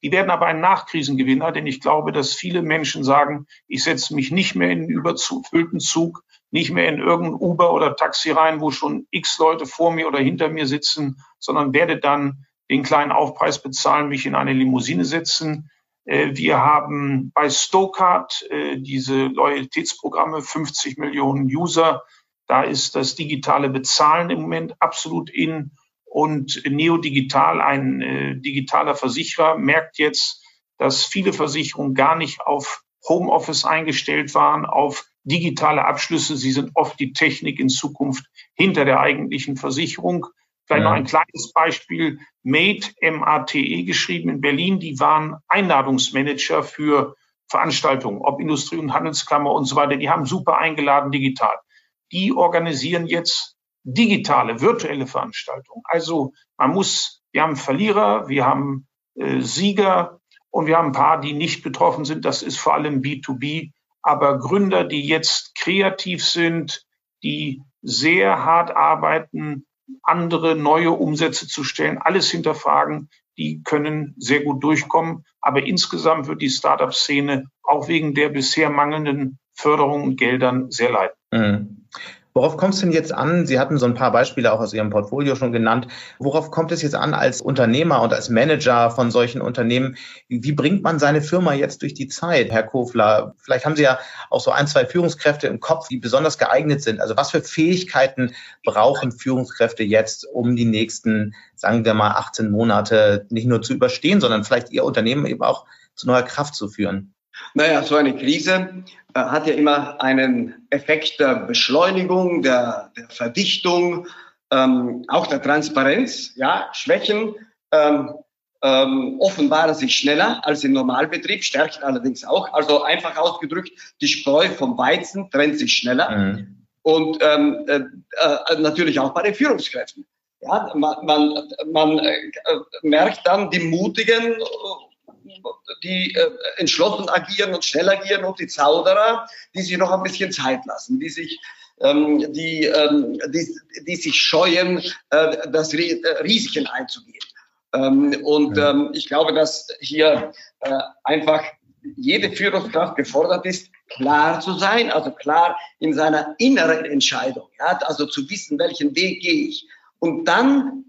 Speaker 4: Die werden aber ein Nachkrisengewinner, denn ich glaube, dass viele Menschen sagen, ich setze mich nicht mehr in einen überfüllten Zug, nicht mehr in irgendein Uber oder Taxi rein, wo schon x Leute vor mir oder hinter mir sitzen, sondern werde dann den kleinen Aufpreis bezahlen, mich in eine Limousine setzen. Äh, wir haben bei Stokart äh, diese Loyalitätsprogramme, 50 Millionen User. Da ist das digitale Bezahlen im Moment absolut in. Und Neodigital, ein äh, digitaler Versicherer, merkt jetzt, dass viele Versicherungen gar nicht auf Homeoffice eingestellt waren, auf digitale Abschlüsse. Sie sind oft die Technik in Zukunft hinter der eigentlichen Versicherung. Vielleicht ja. noch ein kleines Beispiel. Mate, M-A-T-E geschrieben in Berlin. Die waren Einladungsmanager für Veranstaltungen, ob Industrie- und Handelskammer und so weiter. Die haben super eingeladen digital. Die organisieren jetzt digitale, virtuelle Veranstaltungen. Also man muss, wir haben Verlierer, wir haben äh, Sieger und wir haben ein paar, die nicht betroffen sind. Das ist vor allem B2B aber Gründer, die jetzt kreativ sind, die sehr hart arbeiten, andere neue Umsätze zu stellen, alles hinterfragen, die können sehr gut durchkommen. Aber insgesamt wird die Startup-Szene auch wegen der bisher mangelnden Förderung und Geldern sehr leiden. Mhm.
Speaker 2: Worauf kommt es denn jetzt an? Sie hatten so ein paar Beispiele auch aus Ihrem Portfolio schon genannt. Worauf kommt es jetzt an als Unternehmer und als Manager von solchen Unternehmen? Wie bringt man seine Firma jetzt durch die Zeit, Herr Kofler? Vielleicht haben Sie ja auch so ein, zwei Führungskräfte im Kopf, die besonders geeignet sind. Also was für Fähigkeiten brauchen Führungskräfte jetzt, um die nächsten, sagen wir mal, 18 Monate nicht nur zu überstehen, sondern vielleicht Ihr Unternehmen eben auch zu neuer Kraft zu führen?
Speaker 5: Naja, so eine Krise äh, hat ja immer einen Effekt der Beschleunigung, der, der Verdichtung, ähm, auch der Transparenz. Ja, Schwächen ähm, ähm, offenbaren sich schneller als im Normalbetrieb, Stärken allerdings auch. Also einfach ausgedrückt, die Spreu vom Weizen trennt sich schneller. Mhm. Und ähm, äh, äh, natürlich auch bei den Führungskräften. Ja, man, man, man äh, merkt dann die Mutigen die äh, entschlossen agieren und schnell agieren und die Zauderer, die sich noch ein bisschen Zeit lassen, die sich ähm, die, ähm, die, die sich scheuen, äh, das äh, Risiken einzugehen. Ähm, und ähm, ich glaube, dass hier äh, einfach jede Führungskraft gefordert ist, klar zu sein, also klar in seiner inneren Entscheidung, ja, also zu wissen, welchen Weg gehe ich. Und dann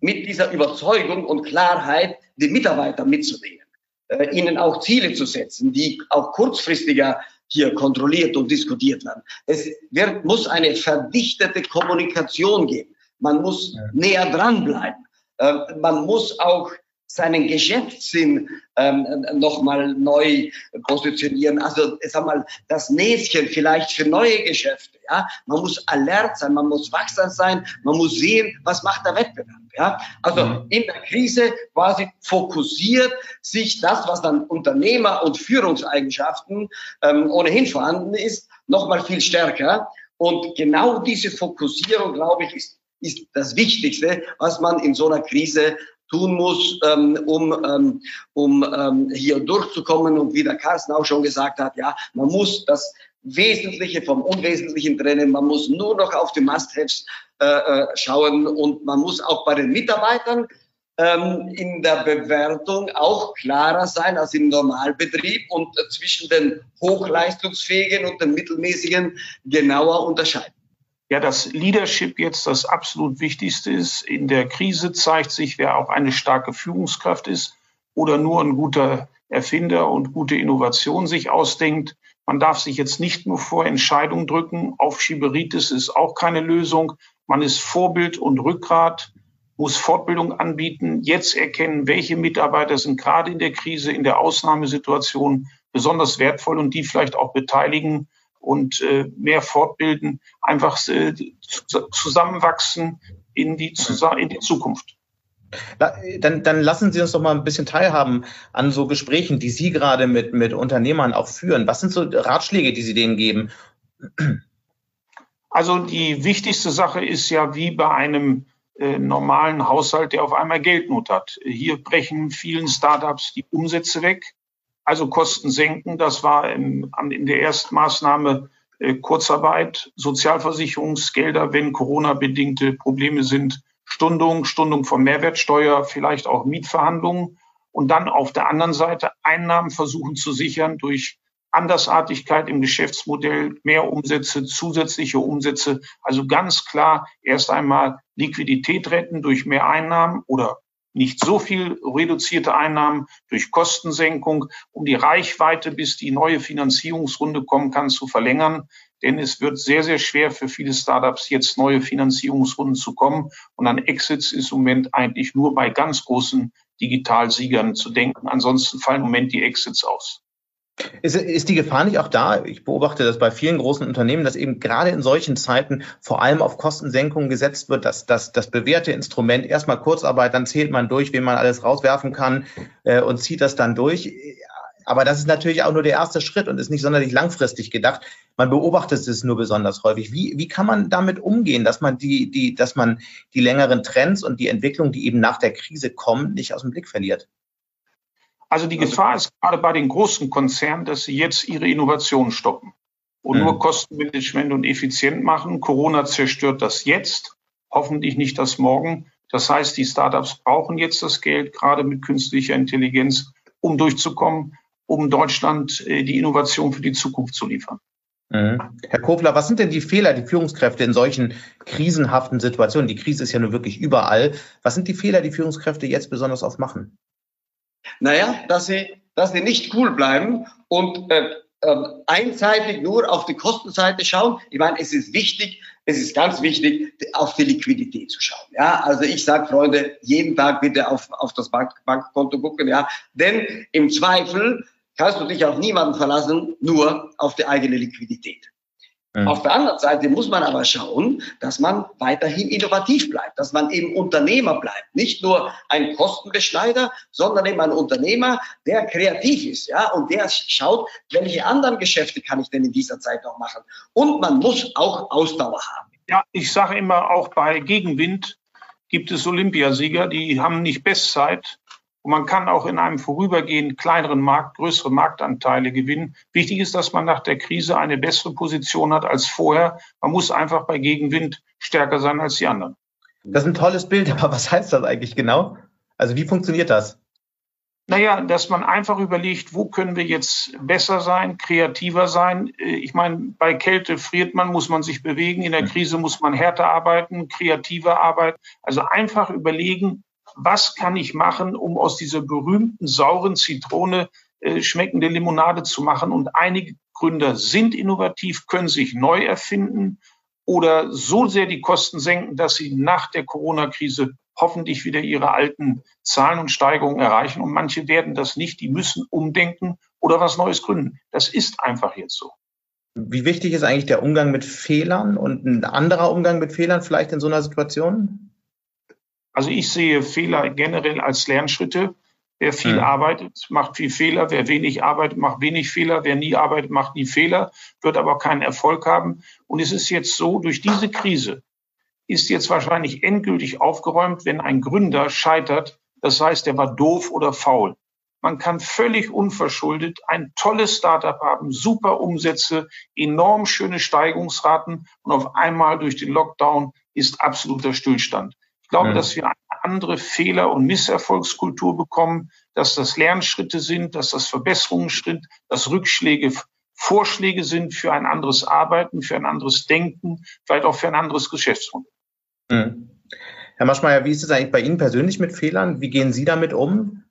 Speaker 5: mit dieser Überzeugung und Klarheit die Mitarbeiter mitzunehmen äh, ihnen auch Ziele zu setzen, die auch kurzfristiger hier kontrolliert und diskutiert werden. Es wird, muss eine verdichtete Kommunikation geben. Man muss ja. näher dranbleiben. Äh, man muss auch seinen Geschäftssinn ähm, nochmal neu positionieren. Also sag mal, das Näschen vielleicht für neue Geschäfte. Ja, man muss alert sein, man muss wachsam sein, man muss sehen, was macht der Wettbewerb. Ja, also mhm. in der Krise quasi fokussiert sich das, was dann Unternehmer und Führungseigenschaften ähm, ohnehin vorhanden ist, nochmal viel stärker. Und genau diese Fokussierung, glaube ich, ist, ist das Wichtigste, was man in so einer Krise tun muss, ähm, um, ähm, um ähm, hier durchzukommen. Und wie der Carsten auch schon gesagt hat, ja, man muss das Wesentliche vom Unwesentlichen trennen. Man muss nur noch auf die Must-Haves äh, äh, schauen und man muss auch bei den Mitarbeitern in der Bewertung auch klarer sein als im Normalbetrieb und zwischen den hochleistungsfähigen und den mittelmäßigen genauer unterscheiden
Speaker 4: ja, dass Leadership jetzt das absolut Wichtigste ist. In der Krise zeigt sich, wer auch eine starke Führungskraft ist oder nur ein guter Erfinder und gute Innovation sich ausdenkt. Man darf sich jetzt nicht nur vor Entscheidungen drücken. Aufschieberitis ist auch keine Lösung. Man ist Vorbild und Rückgrat, muss Fortbildung anbieten, jetzt erkennen, welche Mitarbeiter sind gerade in der Krise, in der Ausnahmesituation besonders wertvoll und die vielleicht auch beteiligen und äh, mehr fortbilden, einfach äh, zusammenwachsen in die, in die Zukunft.
Speaker 2: Dann, dann lassen Sie uns doch mal ein bisschen teilhaben an so Gesprächen, die Sie gerade mit, mit Unternehmern auch führen. Was sind so Ratschläge, die Sie denen geben?
Speaker 4: Also die wichtigste Sache ist ja wie bei einem äh, normalen Haushalt, der auf einmal Geldnot hat. Hier brechen vielen Startups die Umsätze weg also Kosten senken, das war in, in der ersten Maßnahme äh, Kurzarbeit, Sozialversicherungsgelder, wenn Corona-bedingte Probleme sind, Stundung, Stundung von Mehrwertsteuer, vielleicht auch Mietverhandlungen und dann auf der anderen Seite Einnahmen versuchen zu sichern durch Andersartigkeit im Geschäftsmodell, mehr Umsätze, zusätzliche Umsätze. Also ganz klar erst einmal Liquidität retten durch mehr Einnahmen oder nicht so viel reduzierte Einnahmen durch Kostensenkung, um die Reichweite, bis die neue Finanzierungsrunde kommen kann, zu verlängern. Denn es wird sehr, sehr schwer für viele Startups, jetzt neue Finanzierungsrunden zu kommen. Und an Exits ist im Moment eigentlich nur bei ganz großen Digitalsiegern zu denken. Ansonsten fallen im Moment die Exits aus.
Speaker 2: Ist, ist die Gefahr nicht auch da? Ich beobachte das bei vielen großen Unternehmen, dass eben gerade in solchen Zeiten vor allem auf Kostensenkungen gesetzt wird, dass, dass das bewährte Instrument erstmal Kurzarbeit, dann zählt man durch, wen man alles rauswerfen kann äh, und zieht das dann durch. Aber das ist natürlich auch nur der erste Schritt und ist nicht sonderlich langfristig gedacht. Man beobachtet es nur besonders häufig. Wie, wie kann man damit umgehen, dass man die, die, dass man die längeren Trends und die Entwicklung, die eben nach der Krise kommen, nicht aus dem Blick verliert?
Speaker 4: Also die Gefahr ist gerade bei den großen Konzernen, dass sie jetzt ihre Innovationen stoppen und mhm. nur Kostenmanagement und effizient machen. Corona zerstört das jetzt, hoffentlich nicht das morgen. Das heißt, die Startups brauchen jetzt das Geld, gerade mit künstlicher Intelligenz, um durchzukommen, um Deutschland äh, die Innovation für die Zukunft zu liefern.
Speaker 2: Mhm. Herr Kofler, was sind denn die Fehler, die Führungskräfte in solchen krisenhaften Situationen? Die Krise ist ja nun wirklich überall. Was sind die Fehler, die Führungskräfte jetzt besonders oft machen?
Speaker 5: Naja, dass sie, dass sie nicht cool bleiben und äh, äh, einseitig nur auf die Kostenseite schauen. Ich meine, es ist wichtig, es ist ganz wichtig, auf die Liquidität zu schauen. Ja, also ich sage, Freunde, jeden Tag bitte auf, auf das Bank, Bankkonto gucken. Ja, denn im Zweifel kannst du dich auf niemanden verlassen, nur auf die eigene Liquidität. Mhm. Auf der anderen Seite muss man aber schauen, dass man weiterhin innovativ bleibt, dass man eben Unternehmer bleibt. Nicht nur ein Kostenbeschneider, sondern eben ein Unternehmer, der kreativ ist, ja, und der schaut, welche anderen Geschäfte kann ich denn in dieser Zeit noch machen. Und man muss auch Ausdauer haben.
Speaker 4: Ja, ich sage immer, auch bei Gegenwind gibt es Olympiasieger, die haben nicht Bestzeit, und man kann auch in einem vorübergehend kleineren Markt größere Marktanteile gewinnen. Wichtig ist, dass man nach der Krise eine bessere Position hat als vorher. Man muss einfach bei Gegenwind stärker sein als die anderen.
Speaker 2: Das ist ein tolles Bild, (laughs) aber was heißt das eigentlich genau? Also wie funktioniert das?
Speaker 4: Naja, dass man einfach überlegt, wo können wir jetzt besser sein, kreativer sein. Ich meine, bei Kälte friert man, muss man sich bewegen. In der. Krise muss man härter arbeiten, kreativer arbeiten. Also einfach überlegen, was kann ich machen, um aus dieser berühmten sauren Zitrone äh, schmeckende Limonade zu machen. Und einige Gründer sind innovativ, können sich neu erfinden oder so sehr die Kosten senken, dass sie nach der Corona-Krise hoffentlich wieder ihre alten Zahlen und Steigerungen erreichen. Und manche werden das nicht. Die müssen umdenken oder was Neues gründen. Das ist einfach jetzt so.
Speaker 2: Wie wichtig ist eigentlich der Umgang mit Fehlern und ein anderer Umgang mit Fehlern vielleicht in so einer Situation?
Speaker 4: Also ich sehe Fehler generell als Lernschritte. Wer viel mhm. arbeitet, macht viel Fehler. Wer wenig arbeitet, macht wenig Fehler. Wer nie arbeitet, macht nie Fehler, wird aber keinen Erfolg haben. Und es ist jetzt so, durch diese Krise ist jetzt wahrscheinlich endgültig aufgeräumt, wenn ein Gründer scheitert. Das heißt, er war doof oder faul. Man kann völlig unverschuldet ein tolles Startup haben, super Umsätze, enorm schöne Steigungsraten und auf einmal durch den Lockdown ist absoluter Stillstand. Ich glaube, mhm. dass wir eine andere Fehler- und Misserfolgskultur bekommen, dass das Lernschritte sind, dass das Verbesserungen sind, dass Rückschläge Vorschläge sind für ein anderes Arbeiten, für ein anderes Denken, vielleicht auch für ein anderes Geschäftsmodell.
Speaker 2: Mhm. Herr Maschmeyer, wie ist es eigentlich bei Ihnen persönlich mit Fehlern? Wie gehen Sie damit um?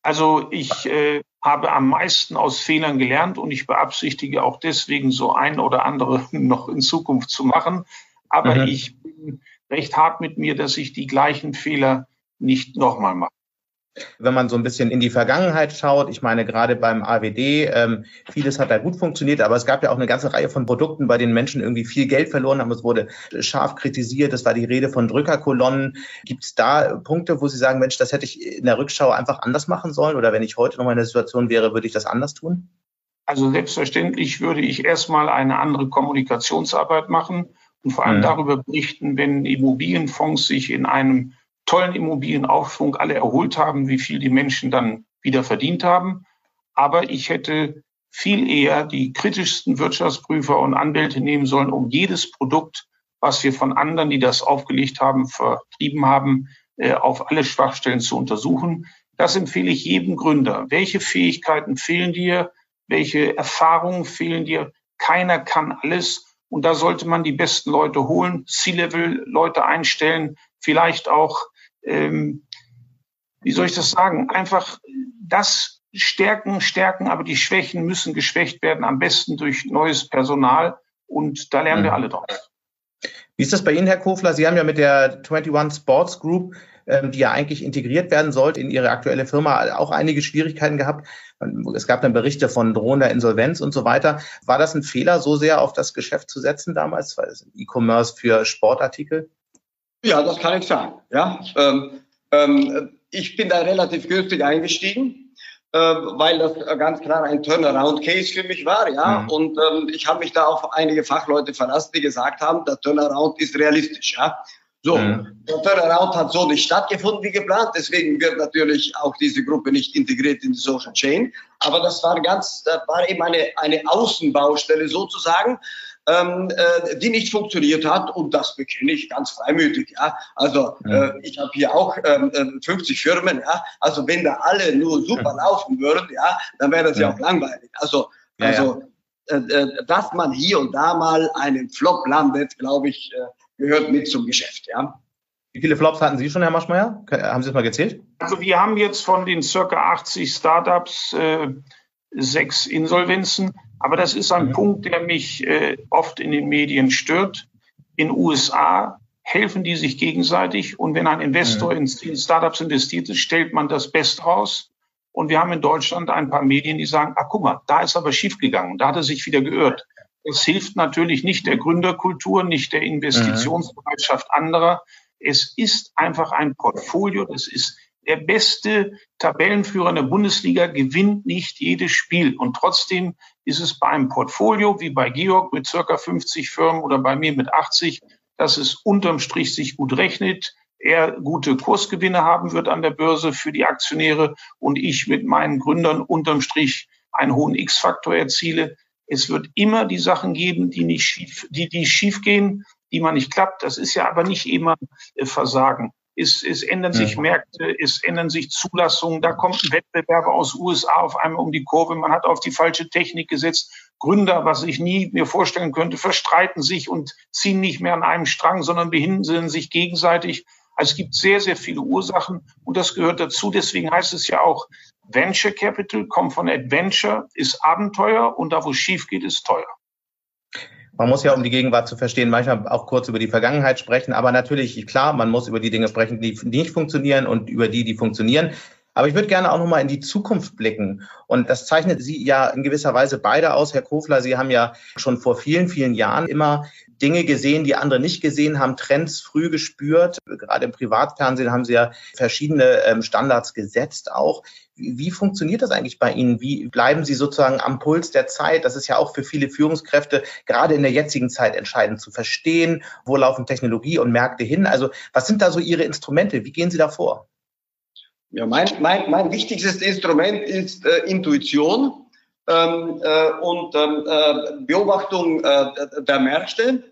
Speaker 4: Also ich äh, habe am meisten aus Fehlern gelernt und ich beabsichtige auch deswegen so ein oder andere (laughs) noch in Zukunft zu machen. Aber mhm. ich bin recht hart mit mir, dass ich die gleichen Fehler nicht nochmal mache.
Speaker 2: Wenn man so ein bisschen in die Vergangenheit schaut, ich meine gerade beim AWD, ähm, vieles hat da gut funktioniert, aber es gab ja auch eine ganze Reihe von Produkten, bei denen Menschen irgendwie viel Geld verloren haben. Es wurde scharf kritisiert, es war die Rede von Drückerkolonnen. Gibt es da Punkte, wo Sie sagen, Mensch, das hätte ich in der Rückschau einfach anders machen sollen oder wenn ich heute noch mal in der Situation wäre, würde ich das anders tun?
Speaker 4: Also selbstverständlich würde ich erstmal eine andere Kommunikationsarbeit machen und vor allem mhm. darüber berichten, wenn Immobilienfonds sich in einem tollen Immobilienaufschwung alle erholt haben, wie viel die Menschen dann wieder verdient haben. Aber ich hätte viel eher die kritischsten Wirtschaftsprüfer und Anwälte nehmen sollen, um jedes Produkt, was wir von anderen, die das aufgelegt haben, vertrieben haben, äh, auf alle Schwachstellen zu untersuchen. Das empfehle ich jedem Gründer. Welche Fähigkeiten fehlen dir? Welche Erfahrungen fehlen dir? Keiner kann alles. Und da sollte man die besten Leute holen, C-Level-Leute einstellen, vielleicht auch ähm, wie soll ich das sagen, einfach das stärken, stärken, aber die Schwächen müssen geschwächt werden, am besten durch neues Personal. Und da lernen mhm. wir alle draus.
Speaker 2: Wie ist das bei Ihnen, Herr Kofler? Sie haben ja mit der 21 Sports Group, die ja eigentlich integriert werden sollte in Ihre aktuelle Firma, auch einige Schwierigkeiten gehabt. Es gab dann Berichte von drohender Insolvenz und so weiter. War das ein Fehler, so sehr auf das Geschäft zu setzen damals, weil E-Commerce für Sportartikel?
Speaker 5: Ja, das kann ich sagen. Ja, ähm, ähm, ich bin da relativ günstig eingestiegen, äh, weil das ganz klar ein Turnaround-Case für mich war. Ja, mhm. und ähm, ich habe mich da auf einige Fachleute verlassen, die gesagt haben, der Turnaround ist realistisch. Ja, so, mhm. der Turnaround hat so nicht stattgefunden wie geplant. Deswegen wird natürlich auch diese Gruppe nicht integriert in die Social Chain. Aber das war ganz, das war eben eine, eine Außenbaustelle sozusagen ähm, äh, die nicht funktioniert hat. Und das bekenne ich ganz freimütig. Ja? Also ja. Äh, ich habe hier auch ähm, 50 äh, Firmen. Ja? Also wenn da alle nur super laufen würden, ja, dann wäre das ja. ja auch langweilig. Also, also äh, äh, dass man hier und da mal einen Flop landet, glaube ich, äh, gehört mit zum Geschäft. Ja.
Speaker 2: Wie viele Flops hatten Sie schon, Herr Maschmeyer? Haben Sie es mal gezählt?
Speaker 4: Also wir haben jetzt von den circa 80 Startups äh, sechs Insolvenzen. Aber das ist ein mhm. Punkt, der mich äh, oft in den Medien stört. In USA helfen die sich gegenseitig und wenn ein Investor mhm. in, Startups investiert ist, stellt man das Beste raus. Und wir haben in Deutschland ein paar Medien, die sagen, ah, guck mal, da ist aber schiefgegangen, da hat er sich wieder geirrt. Es hilft natürlich nicht der Gründerkultur, nicht der Investitionsbereitschaft anderer. Es ist einfach ein Portfolio, das ist der beste Tabellenführer in der Bundesliga gewinnt nicht jedes Spiel. Und trotzdem ist es bei einem Portfolio wie bei Georg mit circa 50 Firmen oder bei mir mit 80, dass es unterm Strich sich gut rechnet, er gute Kursgewinne haben wird an der Börse für die Aktionäre und ich mit meinen Gründern unterm Strich einen hohen X-Faktor erziele. Es wird immer die Sachen geben, die nicht schief, die, die schief gehen, die man nicht klappt. Das ist ja aber nicht immer äh, Versagen es, es ändern sich Märkte, es ändern sich Zulassungen, da kommt ein Wettbewerber aus USA auf einmal um die Kurve, man hat auf die falsche Technik gesetzt. Gründer, was ich nie mir vorstellen könnte, verstreiten sich und ziehen nicht mehr an einem Strang, sondern behindern sich gegenseitig. Also es gibt sehr, sehr viele Ursachen und das gehört dazu. Deswegen heißt es ja auch, Venture Capital kommt von Adventure, ist Abenteuer und da, wo es schief geht, ist teuer.
Speaker 2: Man muss ja, um die Gegenwart zu verstehen, manchmal auch kurz über die Vergangenheit sprechen. Aber natürlich, klar, man muss über die Dinge sprechen, die nicht funktionieren und über die, die funktionieren. Aber ich würde gerne auch nochmal in die Zukunft blicken. Und das zeichnet Sie ja in gewisser Weise beide aus, Herr Kofler. Sie haben ja schon vor vielen, vielen Jahren immer Dinge gesehen, die andere nicht gesehen haben, Trends früh gespürt. Gerade im Privatfernsehen haben Sie ja verschiedene ähm, Standards gesetzt auch. Wie funktioniert das eigentlich bei Ihnen? Wie bleiben Sie sozusagen am Puls der Zeit? Das ist ja auch für viele Führungskräfte gerade in der jetzigen Zeit entscheidend zu verstehen, wo laufen Technologie und Märkte hin. Also was sind da so Ihre Instrumente? Wie gehen Sie da vor?
Speaker 5: Ja, mein, mein, mein wichtigstes Instrument ist äh, Intuition ähm, äh, und ähm, äh, Beobachtung äh, der Märkte.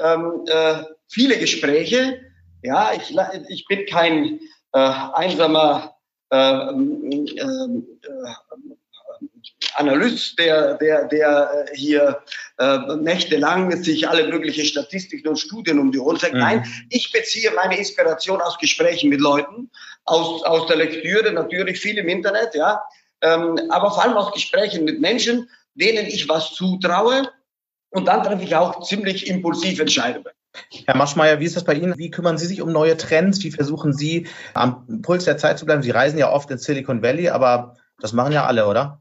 Speaker 5: Ähm, äh, viele Gespräche. Ja, ich, ich bin kein äh, einsamer äh, äh, Analyst, der, der, der hier äh, nächtelang sich alle möglichen Statistiken und Studien um die Ohren sagt. Mhm. Nein, ich beziehe meine Inspiration aus Gesprächen mit Leuten, aus, aus der Lektüre, natürlich viel im Internet, ja, ähm, aber vor allem aus Gesprächen mit Menschen, denen ich was zutraue. Und dann treffe ich auch ziemlich impulsive Entscheidungen.
Speaker 2: Herr Maschmeyer, wie ist das bei Ihnen? Wie kümmern Sie sich um neue Trends? Wie versuchen Sie, am Puls der Zeit zu bleiben? Sie reisen ja oft in Silicon Valley, aber das machen ja alle, oder?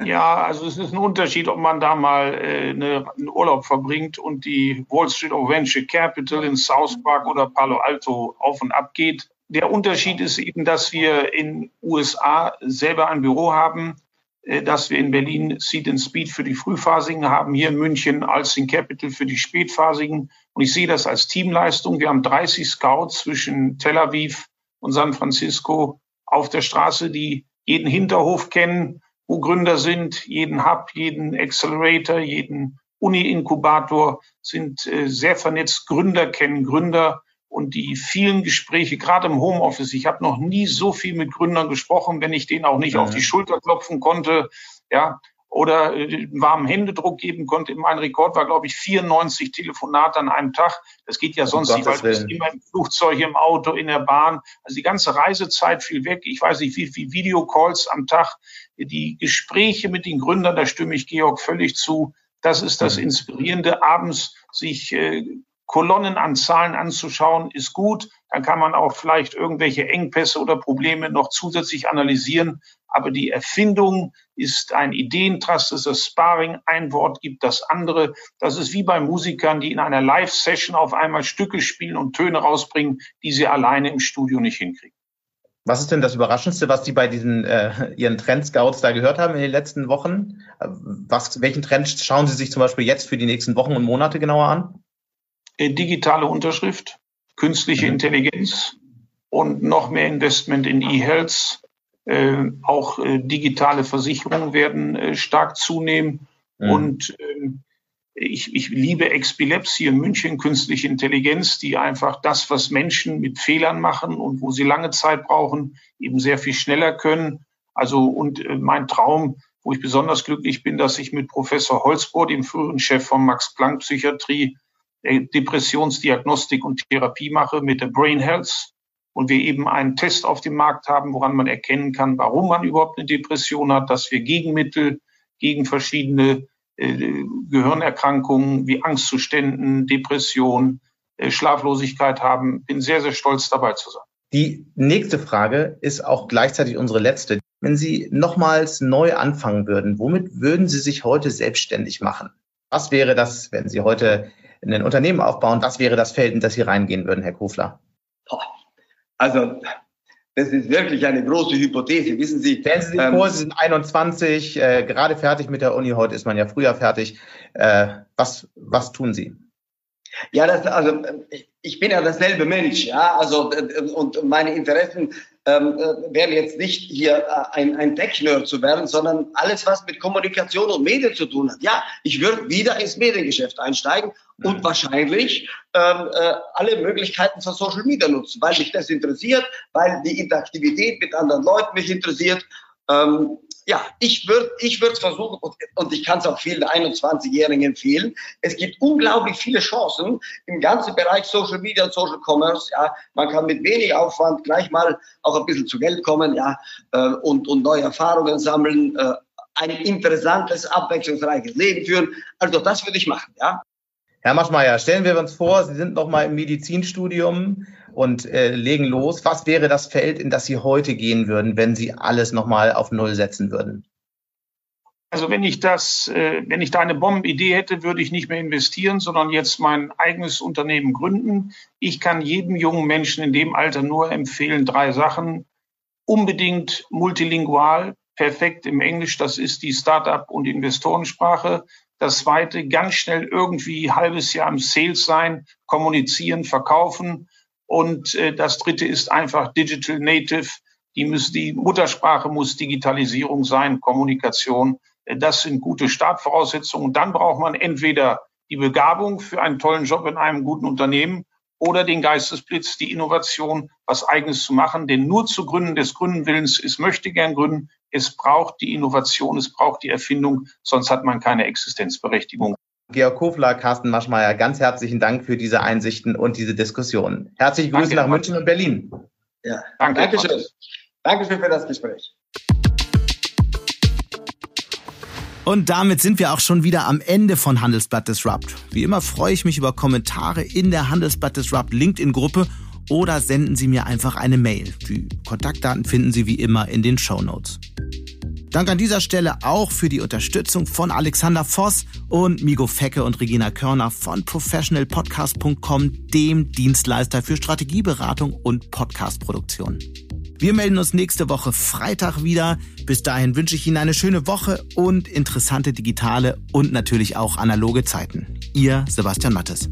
Speaker 4: Ja, also es ist ein Unterschied, ob man da mal äh, eine, einen Urlaub verbringt und die Wall Street of Venture Capital in South Park oder Palo Alto auf und ab geht. Der Unterschied ist eben, dass wir in USA selber ein Büro haben, äh, dass wir in Berlin Seed and Speed für die Frühphasigen haben, hier in München Alsing Capital für die Spätphasigen. Und ich sehe das als Teamleistung. Wir haben 30 Scouts zwischen Tel Aviv und San Francisco auf der Straße, die jeden Hinterhof kennen, wo Gründer sind, jeden Hub, jeden Accelerator, jeden Uni-Inkubator, sind äh, sehr vernetzt. Gründer kennen Gründer und die vielen Gespräche, gerade im Homeoffice. Ich habe noch nie so viel mit Gründern gesprochen, wenn ich denen auch nicht ja. auf die Schulter klopfen konnte. Ja, oder äh, einen warmen Händedruck geben konnte. Mein Rekord war, glaube ich, 94 Telefonate an einem Tag. Das geht ja sonst nicht, weil du bist immer im Flugzeug, im Auto, in der Bahn. Also die ganze Reisezeit fiel weg. Ich weiß nicht, wie viele Videocalls am Tag. Die Gespräche mit den Gründern, da stimme ich Georg völlig zu. Das ist das mhm. Inspirierende, abends sich äh, Kolonnen an Zahlen anzuschauen, ist gut. Dann kann man auch vielleicht irgendwelche Engpässe oder Probleme noch zusätzlich analysieren. Aber die Erfindung ist ein Ideentrust, ist das Sparring. Ein Wort gibt das andere. Das ist wie bei Musikern, die in einer Live-Session auf einmal Stücke spielen und Töne rausbringen, die sie alleine im Studio nicht hinkriegen.
Speaker 2: Was ist denn das Überraschendste, was Sie bei diesen äh, Ihren Trendscouts da gehört haben in den letzten Wochen? Was, welchen Trend schauen Sie sich zum Beispiel jetzt für die nächsten Wochen und Monate genauer an?
Speaker 4: Äh, digitale Unterschrift, künstliche mhm. Intelligenz und noch mehr Investment in E-Health. Äh, auch äh, digitale Versicherungen werden äh, stark zunehmen. Mhm. Und ähm, ich, ich liebe Expileps hier in München, künstliche Intelligenz, die einfach das, was Menschen mit Fehlern machen und wo sie lange Zeit brauchen, eben sehr viel schneller können. Also und äh, mein Traum, wo ich besonders glücklich bin, dass ich mit Professor Holzbohr, dem früheren Chef von Max Planck Psychiatrie, Depressionsdiagnostik und Therapie mache mit der Brain Health und wir eben einen Test auf dem Markt haben, woran man erkennen kann, warum man überhaupt eine Depression hat, dass wir Gegenmittel gegen verschiedene äh, Gehirnerkrankungen wie Angstzuständen, Depression, äh, Schlaflosigkeit haben. Bin sehr, sehr stolz dabei zu sein.
Speaker 2: Die nächste Frage ist auch gleichzeitig unsere letzte. Wenn Sie nochmals neu anfangen würden, womit würden Sie sich heute selbstständig machen? Was wäre das, wenn Sie heute ein Unternehmen aufbauen? Was wäre das Feld, in das Sie reingehen würden, Herr Kofler?
Speaker 5: Also, das ist wirklich eine große Hypothese. Wissen Sie.
Speaker 2: Stellen Sie sich ähm, vor, Sie sind 21, äh, gerade fertig mit der Uni. Heute ist man ja früher fertig. Äh, was, was tun Sie?
Speaker 5: Ja, das, also ich bin ja dasselbe Mensch, ja, also und meine Interessen ähm, äh, wäre jetzt nicht hier äh, ein, ein Tech-Nerd zu werden, sondern alles, was mit Kommunikation und Medien zu tun hat. Ja, ich würde wieder ins Mediengeschäft einsteigen und wahrscheinlich ähm, äh, alle Möglichkeiten von Social Media nutzen, weil mich das interessiert, weil die Interaktivität mit anderen Leuten mich interessiert. Ähm, ja, ich würde ich würde es versuchen und, und ich kann es auch vielen 21-Jährigen empfehlen. Es gibt unglaublich viele Chancen im ganzen Bereich Social Media und Social Commerce. Ja, man kann mit wenig Aufwand gleich mal auch ein bisschen zu Geld kommen, ja, äh, und, und neue Erfahrungen sammeln, äh, ein interessantes, abwechslungsreiches Leben führen. Also das würde ich machen, ja.
Speaker 2: Herr Maschmeyer, stellen wir uns vor, Sie sind noch mal im Medizinstudium und äh, legen los. Was wäre das Feld, in das Sie heute gehen würden, wenn Sie alles noch mal auf Null setzen würden?
Speaker 4: Also wenn ich das, äh, wenn ich da eine Bombenidee hätte, würde ich nicht mehr investieren, sondern jetzt mein eigenes Unternehmen gründen. Ich kann jedem jungen Menschen in dem Alter nur empfehlen, drei Sachen. Unbedingt multilingual, perfekt im Englisch, das ist die Startup- und Investorensprache. Das zweite, ganz schnell irgendwie halbes Jahr im Sales sein, kommunizieren, verkaufen. Und äh, das dritte ist einfach Digital Native. Die, muss, die Muttersprache muss Digitalisierung sein, Kommunikation. Das sind gute Startvoraussetzungen. Dann braucht man entweder die Begabung für einen tollen Job in einem guten Unternehmen oder den Geistesblitz, die Innovation, was eigenes zu machen. Denn nur zu Gründen des Gründenwillens ist möchte gern gründen. Es braucht die Innovation, es braucht die Erfindung, sonst hat man keine Existenzberechtigung.
Speaker 2: Georg Kofler, Carsten Maschmeyer, ganz herzlichen Dank für diese Einsichten und diese Diskussion. Herzliche Grüße nach München und Berlin.
Speaker 5: Ja, danke. Dankeschön. Dankeschön für das Gespräch.
Speaker 2: Und damit sind wir auch schon wieder am Ende von Handelsblatt Disrupt. Wie immer freue ich mich über Kommentare in der Handelsblatt Disrupt LinkedIn-Gruppe oder senden Sie mir einfach eine Mail. Die Kontaktdaten finden Sie wie immer in den Show Notes. Dank an dieser Stelle auch für die Unterstützung von Alexander Voss und Migo Fecke und Regina Körner von professionalpodcast.com, dem Dienstleister für Strategieberatung und Podcastproduktion. Wir melden uns nächste Woche Freitag wieder. Bis dahin wünsche ich Ihnen eine schöne Woche und interessante digitale und natürlich auch analoge Zeiten. Ihr Sebastian Mattes.